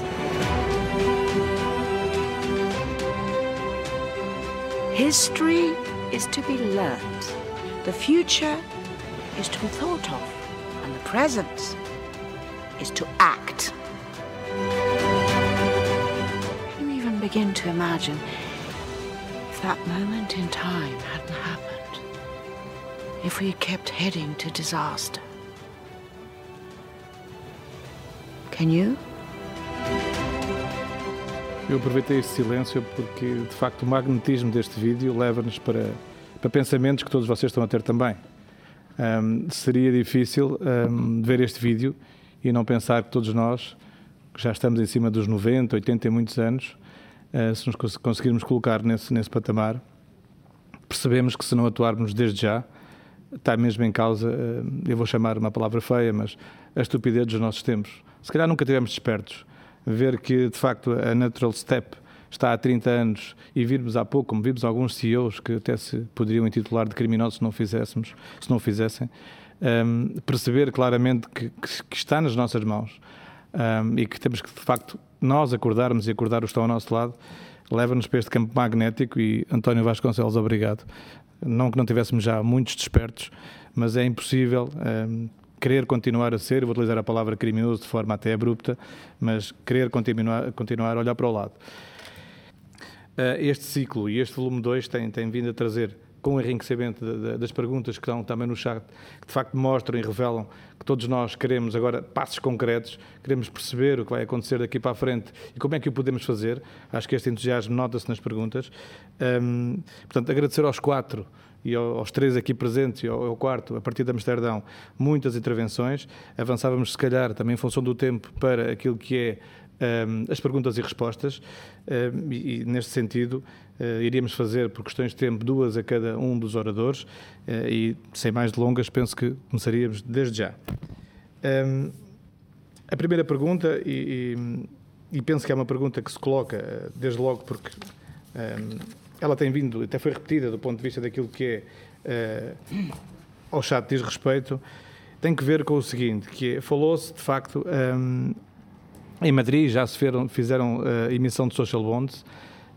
History is to be learned. The future is to be thought of. And the present is to act. Can you even begin to imagine if that moment in time hadn't happened? If we kept heading to disaster. Can you? Eu aproveitei este silêncio porque, de facto, o magnetismo deste vídeo leva-nos para, para pensamentos que todos vocês estão a ter também. Um, seria difícil um, ver este vídeo e não pensar que todos nós, que já estamos em cima dos 90, 80 e muitos anos, uh, se nos conseguirmos colocar nesse, nesse patamar, percebemos que se não atuarmos desde já, está mesmo em causa, eh, eu vou chamar uma palavra feia, mas a estupidez dos nossos tempos. Se calhar nunca tivemos despertos. Ver que, de facto, a Natural Step está há 30 anos e virmos há pouco, como vimos alguns CEOs que até se poderiam intitular de criminosos se não fizéssemos, se não fizessem, um, ehm, perceber claramente que, que, que, está nas nossas mãos um, ehm, e que temos que, de facto, nós acordarmos e acordar os que estão ao nosso lado, leva-nos para este campo magnético e António Vasconcelos, obrigado. Não que não tivéssemos já muitos despertos, mas é impossível um, querer continuar a ser, vou utilizar a palavra criminoso de forma até abrupta, mas querer continuar, continuar a olhar para o lado. Uh, este ciclo e este volume 2 tem, tem vindo a trazer com o enriquecimento de, de, das perguntas que estão também no chat, que de facto mostram e revelam que todos nós queremos agora passos concretos, queremos perceber o que vai acontecer daqui para a frente e como é que o podemos fazer. Acho que este entusiasmo nota-se nas perguntas. Um, portanto, agradecer aos quatro e aos três aqui presentes e ao, quarto, a partir de Amsterdão, muitas intervenções. Avançávamos, se calhar, também em função do tempo, para aquilo que é um, as perguntas e respostas, um, e, e, neste sentido iríamos fazer, por questões de tempo, duas a cada um dos oradores, uh, e sem mais delongas, penso que começaríamos desde já. Um, a primeira pergunta, e, e, e, penso que é uma pergunta que se coloca eh, desde logo, porque ela tem vindo, até foi repetida do ponto de vista daquilo que é uh, ao chat diz respeito, tem que ver com o seguinte, que é, falou-se de facto um, em Madrid já se fizeram, fizeram uh, emissão de social bonds,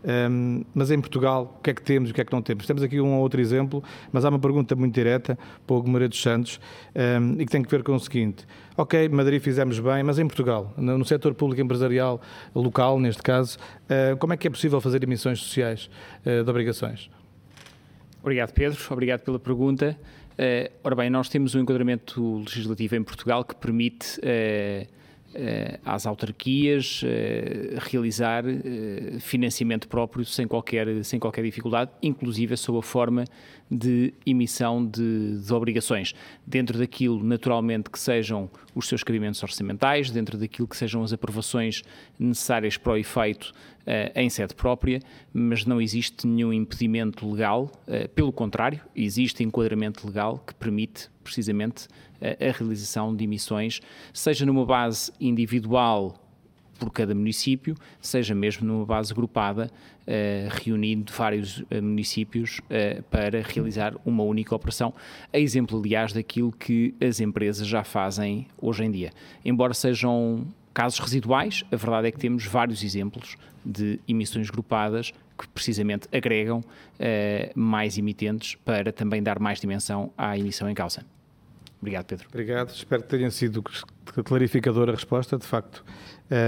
um, mas em Portugal, o que é que temos e o que é que não temos? Temos aqui um ou outro exemplo, mas há uma pergunta muito direta para o Guimarães dos Santos um, e que tem que ver com o seguinte: ok, Madrid fizemos bem, mas em Portugal, no, no setor público empresarial local, neste caso, uh, como é que é possível fazer emissões sociais uh, de obrigações? Obrigado, Pedro. Obrigado pela pergunta. Uh, ora bem, nós temos um enquadramento legislativo em Portugal que permite eh, às autarquias eh, realizar eh, financiamento próprio sem qualquer, sem qualquer dificuldade, inclusive sob a forma de emissão de, de, obrigações, dentro daquilo naturalmente que sejam os seus cabimentos orçamentais, dentro daquilo que sejam as aprovações necessárias para o efeito em sede própria, mas não existe nenhum impedimento legal, pelo contrário, existe enquadramento legal que permite precisamente a realização de emissões, seja numa base individual por cada município, seja mesmo numa base agrupada, uh, reunindo vários uh, municípios uh, para realizar uma única operação, a exemplo, aliás, daquilo que as empresas já fazem hoje em dia. Embora sejam casos residuais, a verdade é que temos vários exemplos de emissões grupadas que precisamente agregam mais emitentes para também dar mais dimensão à emissão em causa. Obrigado, Pedro. Obrigado. Espero que tenha sido clarificadora a resposta. De facto,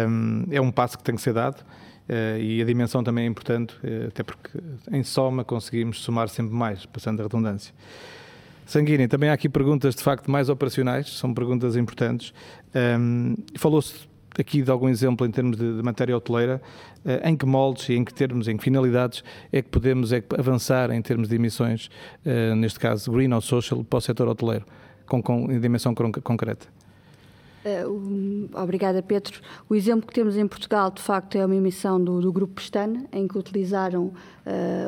um, é um passo que tem que ser dado uh, e a dimensão também é importante, uh, até porque em soma conseguimos somar sempre mais, passando a redundância. Sanguínea, também há aqui perguntas de facto mais operacionais, são perguntas importantes. Um, Falou-se aqui de algum exemplo em termos de, matéria hoteleira, uh, em que moldes e em que termos, em que finalidades é que podemos é avançar em termos de emissões, neste caso green ou social, para o setor hoteleiro? Com, com dimensão concreta. Uh, obrigada, Pedro. O exemplo que temos em Portugal, de facto, é uma emissão do, do Grupo Pestana, em que utilizaram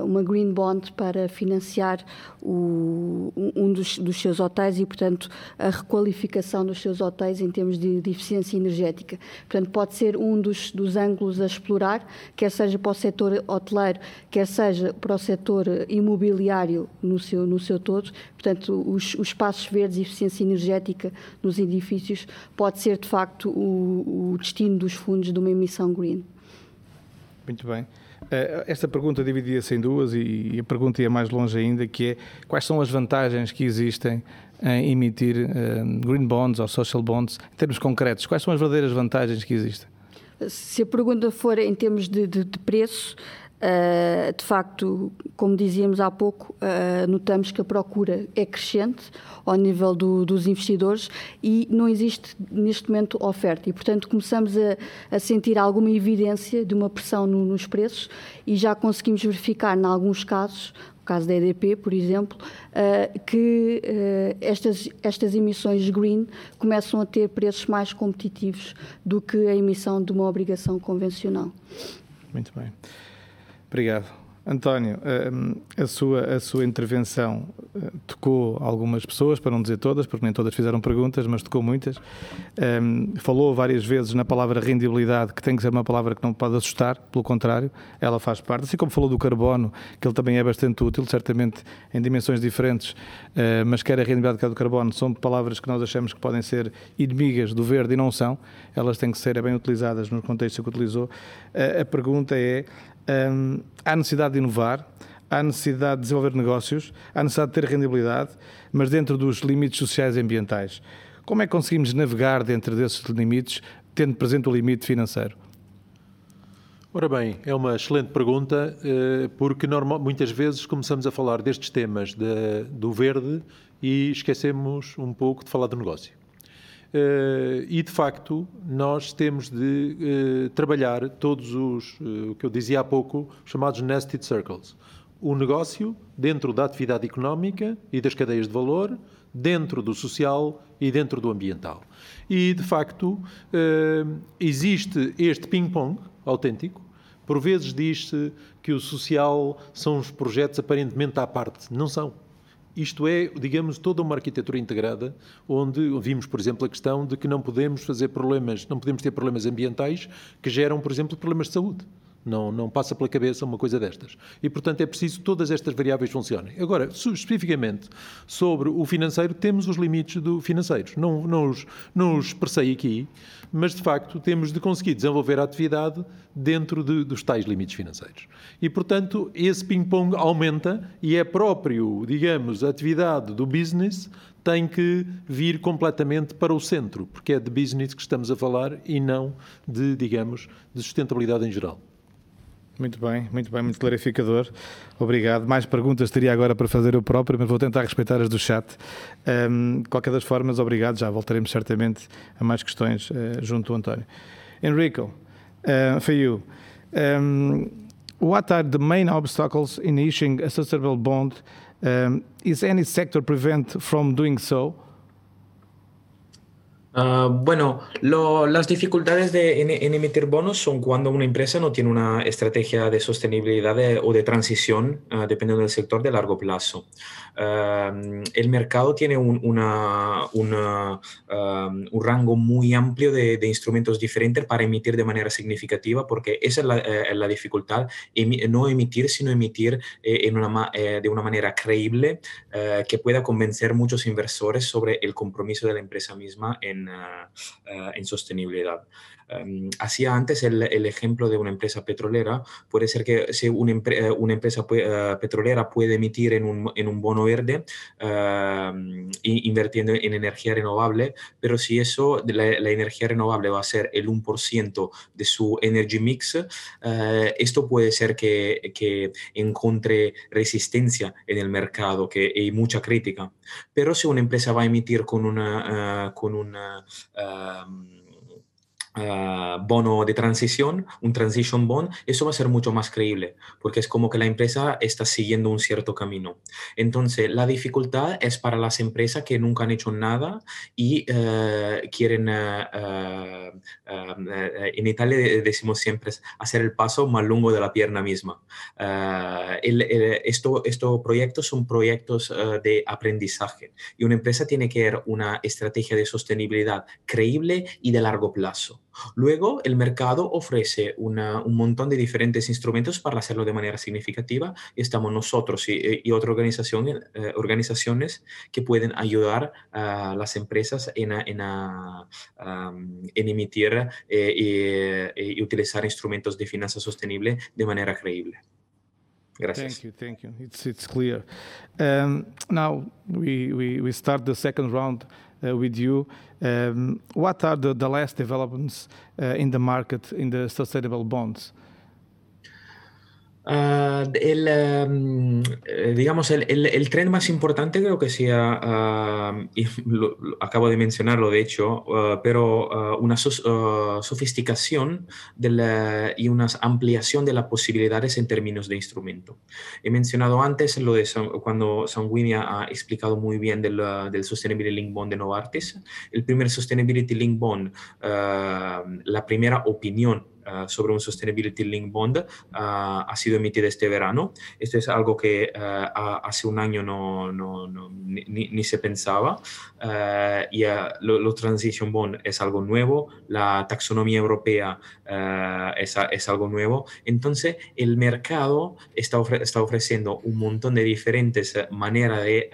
uma Green Bond para financiar o, um dos, dos, seus hotéis e, portanto, a requalificação dos seus hotéis em termos de, de eficiência energética. Portanto, pode ser um dos, dos, ângulos a explorar, quer seja para o setor hoteleiro, quer seja para o setor imobiliário no seu, no seu todo. Portanto, os, os espaços verdes e eficiência energética nos edifícios pode ser, de facto, o, o destino dos fundos de uma emissão green. Muito bem. Eh, esta pergunta dividia-se em duas e a pergunta ia mais longe ainda, que é quais são as vantagens que existem em emitir eh, green bonds ou social bonds, em termos concretos, quais são as verdadeiras vantagens que existem? Se a pergunta for em termos de, de, de preço, Uh, de facto, como dizíamos há pouco, uh, notamos que a procura é crescente ao nível do, dos investidores e não existe neste momento oferta. E, portanto, começamos a, a sentir alguma evidência de uma pressão no, nos preços e já conseguimos verificar, em alguns casos, caso da EDP, por exemplo, uh, que estas, estas emissões green começam a ter preços mais competitivos do que a emissão de uma obrigação convencional. Muito bem. Obrigado. António, eh, a sua, a sua intervenção eh, tocou algumas pessoas, para não dizer todas, porque nem todas fizeram perguntas, mas tocou muitas. Um, falou várias vezes na palavra rendibilidade, que tem que ser uma palavra que não pode assustar, pelo contrário, ela faz parte. Assim como falou do carbono, que ele também é bastante útil, certamente em dimensões diferentes, uh, mas quer a rendibilidade, quer do carbono, são palavras que nós achamos que podem ser inimigas do verde e não são. Elas têm que ser bem utilizadas no contexto que utilizou. Uh, a pergunta é um, há necessidade de inovar, há necessidade de desenvolver negócios, há necessidade de ter rendibilidade, mas dentro dos limites sociais e ambientais. Como é que conseguimos navegar dentro desses limites, tendo presente o limite financeiro? Ora bem, é uma excelente pergunta, eh, porque normal, muitas vezes começamos a falar destes temas de, do verde e esquecemos um pouco de falar do negócio. Eh, e de facto, nós temos de eh, trabalhar todos os, o que eu dizia há pouco, chamados nested circles. O negócio dentro da atividade económica e das cadeias de valor, dentro do social e dentro do ambiental. E de facto, existe este ping-pong autêntico. Por vezes diz-se que o social são os projetos aparentemente à parte. Não são. Isto é, digamos, toda uma arquitetura integrada, onde vimos, por exemplo, a questão de que não podemos fazer problemas, não podemos ter problemas ambientais que geram, por exemplo, problemas de saúde. Não, não passa pela cabeça uma coisa destas. E, portanto, é preciso que todas estas variáveis funcionem. Agora, especificamente sobre o financeiro, temos os limites do financeiros. Não, não, os, não os expressei aqui, mas, de facto, temos de conseguir desenvolver a atividade dentro de, dos tais limites financeiros. E, portanto, esse ping-pong aumenta e é próprio, digamos, a atividade do business tem que vir completamente para o centro, porque é de business que estamos a falar e não de, digamos, de sustentabilidade em geral. Muito bem, muito bem, muito clarificador. Obrigado. Mais perguntas teria agora para fazer eu próprio, mas vou tentar respeitar as do chat. Um, de qualquer das formas, obrigado. Já voltaremos certamente a mais questões uh, junto ao António. Enrico, uh, for you, um, what are the main obstacles in issuing a sustainable bond? Um, is any sector prevent from doing so? Ah, bueno, las dificultades de, en, emitir bonos son cuando una empresa no tiene una estrategia de sostenibilidad o de transición, uh, dependiendo del sector, de largo plazo. el mercado tiene un, rango muy amplio de, instrumentos diferentes para emitir de manera significativa, porque esa es la, eh, dificultad, no emitir, sino emitir eh, eh, de una manera creíble que pueda convencer muchos inversores sobre el compromiso de la empresa misma en eh, en sostenibilidad. Em, hacía antes el, ejemplo de una empresa petrolera. Puede ser que si una, eh, empresa eh, petrolera puede emitir en un, bono verde em, invirtiendo en energía renovable, pero si eso, la, energía renovable va a ser el 1% de su energy mix, eh, esto puede ser que, que, encuentre resistencia en el mercado que, y mucha crítica. Pero si una empresa va a emitir con una... con una em, Ah, bono de transición, un transition bond, eso va a ser mucho más creíble, porque es como que la empresa está siguiendo un cierto camino. Entonces, la dificultad es para las empresas que nunca han hecho nada y eh, quieren, eh, eh, en Italia decimos siempre, hacer el paso más largo de la pierna misma. esto, estos proyectos son proyectos de aprendizaje y una empresa tiene que tener una estrategia de sostenibilidad creíble y de largo plazo. Luego, el mercado ofrece un montón de diferentes instrumentos para hacerlo de manera significativa y estamos nosotros y, eh, otras organizaciones, eh, organizaciones que pueden ayudar a las empresas en, en, emitir eh, y, utilizar instrumentos de finanza sostenible de manera creíble. Gracias. Thank you, thank you. It's, it's clear. Um, now we start the second round. Uh, with you. Um, what are the, the last developments uh, in the market in the sustainable bonds? Uh, el, um, digamos, el, el, el, tren más importante creo que sea, uh, y lo, lo, acabo de mencionarlo de hecho, uh, pero una so, sofisticación de la, y una ampliación de las posibilidades en términos de instrumento. He mencionado antes lo de cuando Sanguinia ha explicado muy bien del, del Sustainability Link Bond de Novartis. El primer Sustainability Link Bond, la primera opinión Ah, sobre un Sustainability Link Bond ah, ha sido emitida este verano. Esto es algo que ah, hace un año no, no, ni, ni, se pensaba. y lo, Transition Bond es algo nuevo, la taxonomía europea es, es, algo nuevo. Entonces, el mercado está, está ofreciendo un montón de diferentes maneras de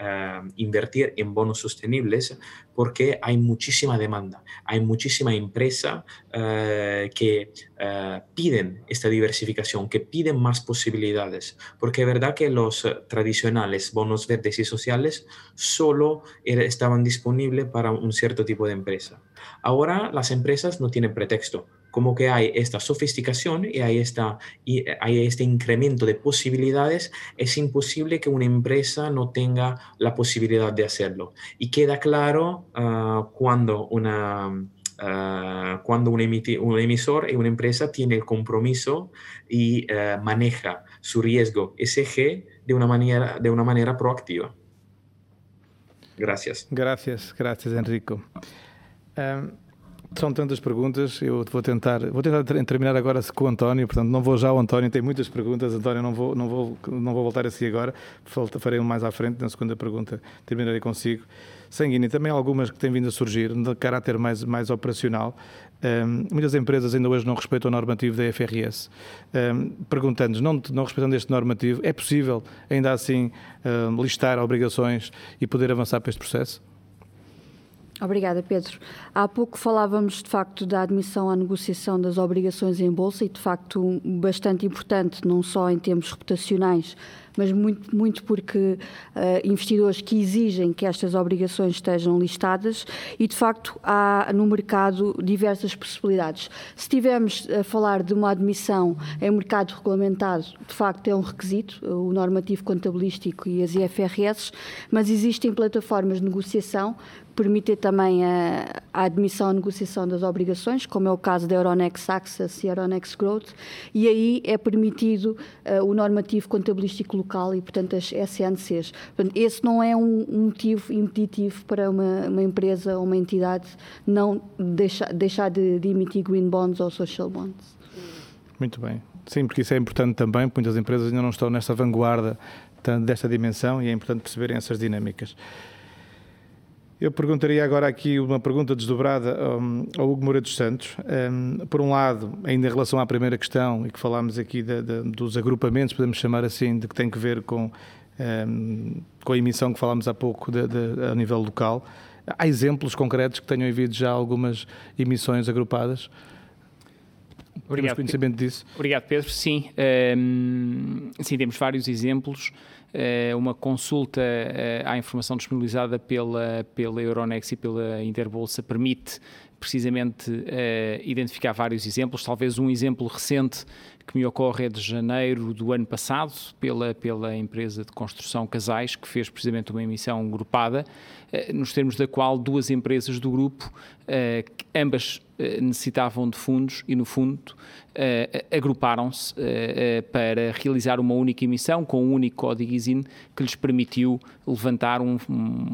invertir en bonos sostenibles porque hay muchísima demanda, hay muchísima empresa que eh, piden esta diversificación, que piden más posibilidades, porque es verdad que los eh, tradicionales bonos verdes y sociales solo estaban disponibles para un cierto tipo de empresa. Ahora las empresas no tienen pretexto, como que hay esta sofisticación y hay, esta, y hay este incremento de posibilidades, es imposible que una empresa no tenga la posibilidad de hacerlo. Y queda claro ah, cuando una Ah, cuando un, un, emisor y una empresa tiene el compromiso y uh, maneja su riesgo SG de una manera, de una manera proactiva. Gracias. Gracias, gracias Enrico. Um, são tantas perguntas, eu vou tentar, vou tentar terminar agora com o António, portanto não vou já ao António, tem muitas perguntas, António, não vou, não vou, não vou voltar a si agora, farei mais à frente, na segunda pergunta terminarei consigo. Sanguini, também algumas que têm vindo a surgir de caráter mais, mais operacional. Um, muitas empresas ainda hoje não respeitam o normativo da FRS. Um, Perguntando-nos, não, não respeitando este normativo, é possível ainda assim um, listar obrigações e poder avançar para este processo? Obrigada, Pedro. Há pouco falávamos, de facto, da admissão à negociação das obrigações em bolsa e, de facto, bastante importante, não só em termos reputacionais, mas muito, muito porque uh, investidores que exigem que estas obrigações estejam listadas e, de facto, há no mercado diversas possibilidades. Se estivermos a falar de uma admissão em mercado regulamentado, de facto é um requisito, o normativo contabilístico e as IFRS, mas existem plataformas de negociação permitir também a, a, admissão à negociação das obrigações, como é o caso da Euronext Access e Euronext Growth, e aí é permitido uh, o normativo contabilístico local e, portanto, as SNCs. Portanto, esse não é um, um motivo impeditivo para uma, uma, empresa ou uma entidade não deixar, deixar de, de emitir green bonds ou social bonds. Muito bem. Sim, porque isso é importante também, porque muitas empresas ainda não estão nesta vanguarda desta dimensão e é importante perceberem essas dinâmicas. Eu perguntaria agora aqui uma pergunta desdobrada um, ao Hugo Moura dos Santos. Um, por um lado, ainda em relação à primeira questão, e que falámos aqui de, de, dos agrupamentos, podemos chamar assim, de que tem que ver com, um, com a emissão que falámos há pouco de, a nível local. Há exemplos concretos que tenham havido já algumas emissões agrupadas? Obrigado, temos conhecimento disso? Obrigado, Pedro. Sim, sim, temos vários exemplos. Eh, uma consulta eh, à informação disponibilizada pela, pela Euronext e pela Interbolsa permite precisamente uh, identificar vários exemplos. Talvez um exemplo recente que me ocorre é de janeiro do ano passado, pela, pela empresa de construção Casais, que fez precisamente uma emissão grupada, nos termos da qual duas empresas do grupo, uh, ambas necessitavam de fundos e, no fundo, agruparam-se para realizar uma única emissão com um único código ISIN que lhes permitiu levantar um,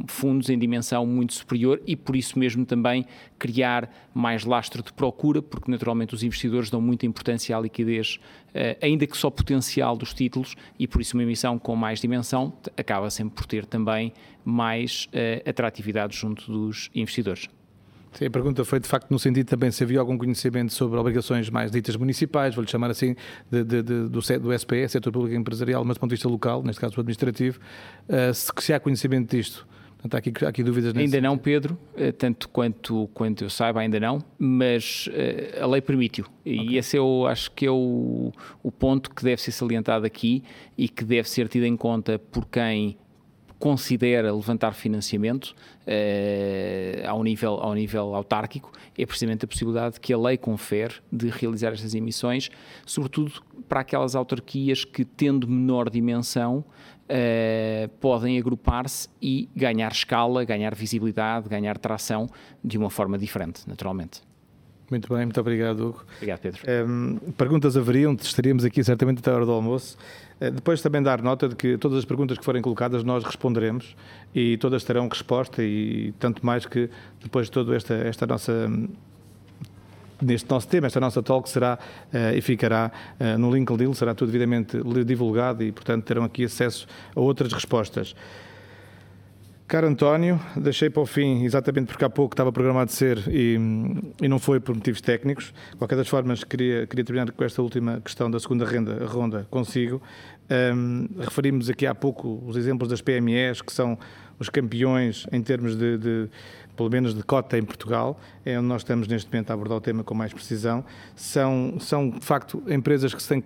fundos em dimensão muito superior e, por isso mesmo, também criar mais lastro de procura, porque naturalmente os investidores dão muita importância à liquidez, eh, ainda que só potencial dos títulos, e por isso uma emissão com mais dimensão acaba sempre por ter também mais uh, atratividade junto dos investidores. Sim, a pergunta foi de facto no sentido também se havia algum conhecimento sobre obrigações mais ditas municipais, vou-lhe chamar assim, de, de, de, do, do SPE, Setor Público Empresarial, mas do ponto de vista local, neste caso administrativo, uh, se, se há conhecimento disto. Portanto, há aqui, há aqui dúvidas nesse Ainda não, Pedro, eh, tanto quanto, quanto eu saiba, ainda não, mas uh, a lei permite-o. Okay. E esse eu acho que é o, o ponto que deve ser salientado aqui e que deve ser tido em conta por quem considera levantar financiamento uh, ao, nível, ao nível autárquico é precisamente a possibilidade que a lei confere de realizar estas emissões, sobretudo para aquelas autarquias que, tendo menor dimensão, uh, podem agrupar-se e ganhar escala, ganhar visibilidade, ganhar tração de uma forma diferente, naturalmente. Muito bem, muito obrigado, Hugo. Obrigado, Pedro. Um, perguntas haveriam, estaríamos aqui certamente até a hora do almoço. Uh, depois também dar nota de que todas as perguntas que forem colocadas nós responderemos e todas terão resposta e tanto mais que depois de toda esta, esta nossa neste nosso tema, esta nossa talk será uh, e ficará uh, no LinkedIn, será tudo devidamente divulgado e, portanto, terão aqui acesso a outras respostas. Caro António, deixei para o fim, exatamente porque há pouco estava programado ser e, e não foi por motivos técnicos. De qualquer das formas, queria, queria terminar com esta última questão da segunda renda, ronda consigo. Um, referimos aqui há pouco os exemplos das PMEs, que são os campeões em termos de, de, pelo menos de cota em Portugal, é onde nós estamos neste momento a abordar o tema com mais precisão, são, são de facto empresas que se têm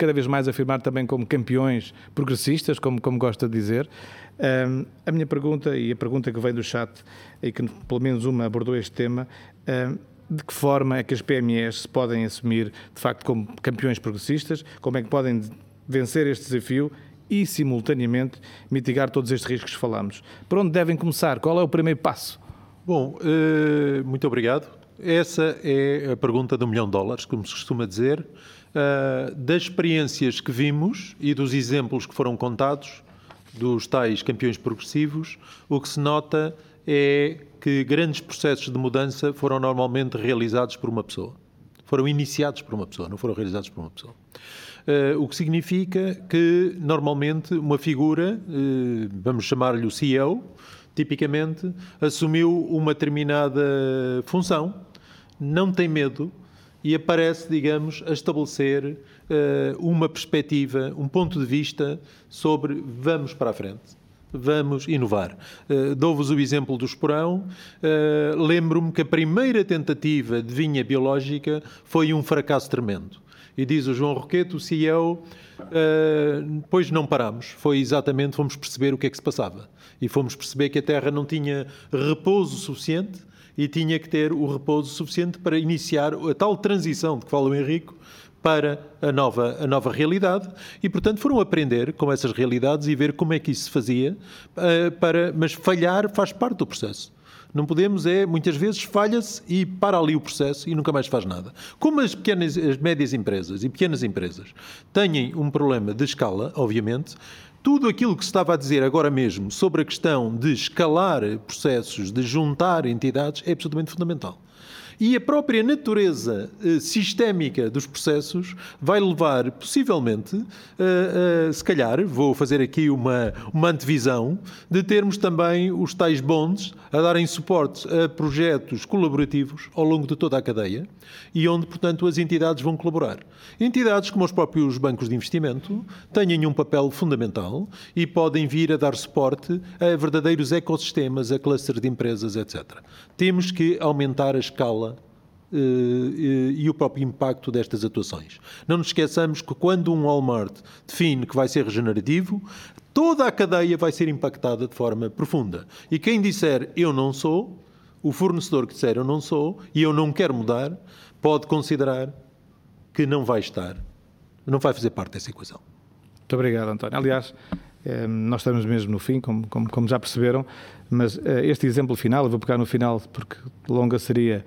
cada vez mais afirmar também como campeões progressistas, como, como gosta de dizer. Um, a minha pergunta, e a pergunta que vem do chat, e que pelo menos uma abordou este tema, um, de que forma é que as PMEs se podem assumir de facto como campeões progressistas, como é que podem vencer este desafio e, simultaneamente, mitigar todos estes riscos que falamos. Por onde devem começar? Qual é o primeiro passo? Bom, uh, muito obrigado. Essa é a pergunta do milhão de dólares, como se costuma dizer. Uh, das experiências que vimos e dos exemplos que foram contados, dos tais campeões progressivos, o que se nota é que grandes processos de mudança foram normalmente realizados por uma pessoa. Foram iniciados por uma pessoa, não foram realizados por uma pessoa. Uh, o que significa que, normalmente, uma figura, uh, vamos chamar-lhe o CEO, tipicamente, assumiu uma determinada função, não tem medo e aparece, digamos, a estabelecer uma perspectiva, um ponto de vista sobre vamos para a frente vamos inovar. Uh, Dou-vos o exemplo do esporão. Uh, Lembro-me que a primeira tentativa de vinha biológica foi um fracasso tremendo. E diz o João Roquete, o CEO, uh, pois não paramos. Foi exatamente, fomos perceber o que é que se passava. E fomos perceber que a Terra não tinha repouso suficiente e tinha que ter o repouso suficiente para iniciar a tal transição de que fala o Henrico para a nova, a nova realidade e, portanto, foram aprender com essas realidades e ver como é que isso se fazia, uh, para, mas falhar faz parte do processo. Não podemos é, muitas vezes falha-se e para ali o processo e nunca mais faz nada. Como as pequenas, as médias empresas e pequenas empresas têm um problema de escala, obviamente, tudo aquilo que se estava a dizer agora mesmo sobre a questão de escalar processos, de juntar entidades, é absolutamente fundamental. E a própria natureza uh, sistémica dos processos vai levar, possivelmente, uh, uh, se calhar, vou fazer aqui uma, uma antevisão, de termos também os tais bonds a darem suporte a projetos colaborativos ao longo de toda a cadeia e onde, portanto, as entidades vão colaborar. Entidades como os próprios bancos de investimento têm um papel fundamental e podem vir a dar suporte a verdadeiros ecossistemas, a clusters de empresas, etc. Temos que aumentar a escala eh, e o próprio impacto destas atuações. Não nos esqueçamos que quando um Walmart define que vai ser regenerativo, toda a cadeia vai ser impactada de forma profunda. E quem disser eu não sou, o fornecedor que disser eu não sou e eu não quero mudar, pode considerar que não vai estar, não vai fazer parte dessa equação. Muito obrigado, António. Aliás, nós estamos mesmo no fim, como, como, como já perceberam, mas este exemplo final, eu vou pegar no final porque longa seria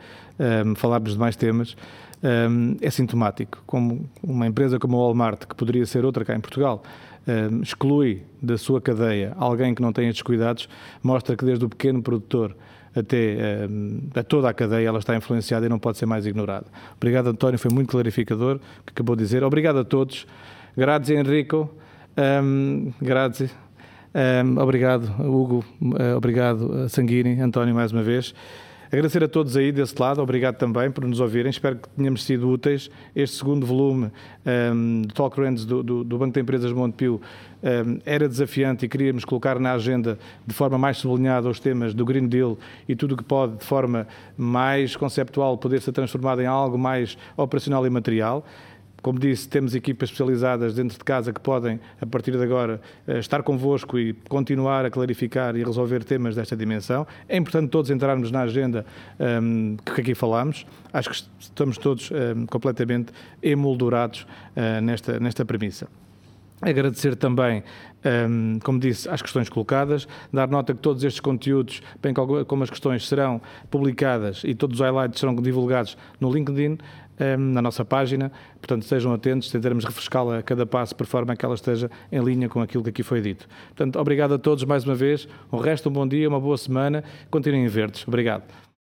um, falarmos de mais temas, um, é sintomático. Como uma empresa como a Walmart, que poderia ser outra cá em Portugal, um, exclui da sua cadeia alguém que não tem estes cuidados, mostra que desde o pequeno produtor até a toda a cadeia ela está influenciada e não pode ser mais ignorada. Obrigado, António, foi muito clarificador o que acabou de dizer. Obrigado a todos. Grazie, Enrico. Um, grazie. Um, obrigado, Hugo. Uh, obrigado, Sanguini. António, mais uma vez. Agradecer a todos aí desse lado, obrigado também por nos ouvirem. Espero que tenhamos sido úteis. Este segundo volume um, do Talk Trends do, do, do, Banco de Empresas de Montepio um, era desafiante e queríamos colocar na agenda de forma mais sublinhada os temas do Green Deal e tudo o que pode, de forma mais conceptual, poder ser transformado em algo mais operacional e material. Como disse, temos equipas especializadas dentro de casa que podem, a partir de agora, eh, estar convosco e continuar a clarificar e resolver temas desta dimensão. É importante todos entrarmos na agenda um, ehm, que aqui falamos. Acho que estamos todos um, ehm, completamente emoldurados uh, nesta, nesta premissa. Agradecer também, ehm, como disse, às questões colocadas, dar nota que todos estes conteúdos, bem como as questões, serão publicadas e todos os highlights serão divulgados no LinkedIn. Ehm, na nossa página. Portanto, estejam atentos, tentaremos refrescá-la a cada passo, por forma que ela esteja em linha com aquilo que aqui foi dito. Portanto, obrigado a todos mais uma vez. Um resto, um bom dia, uma boa semana. Continuem verdes. Obrigado.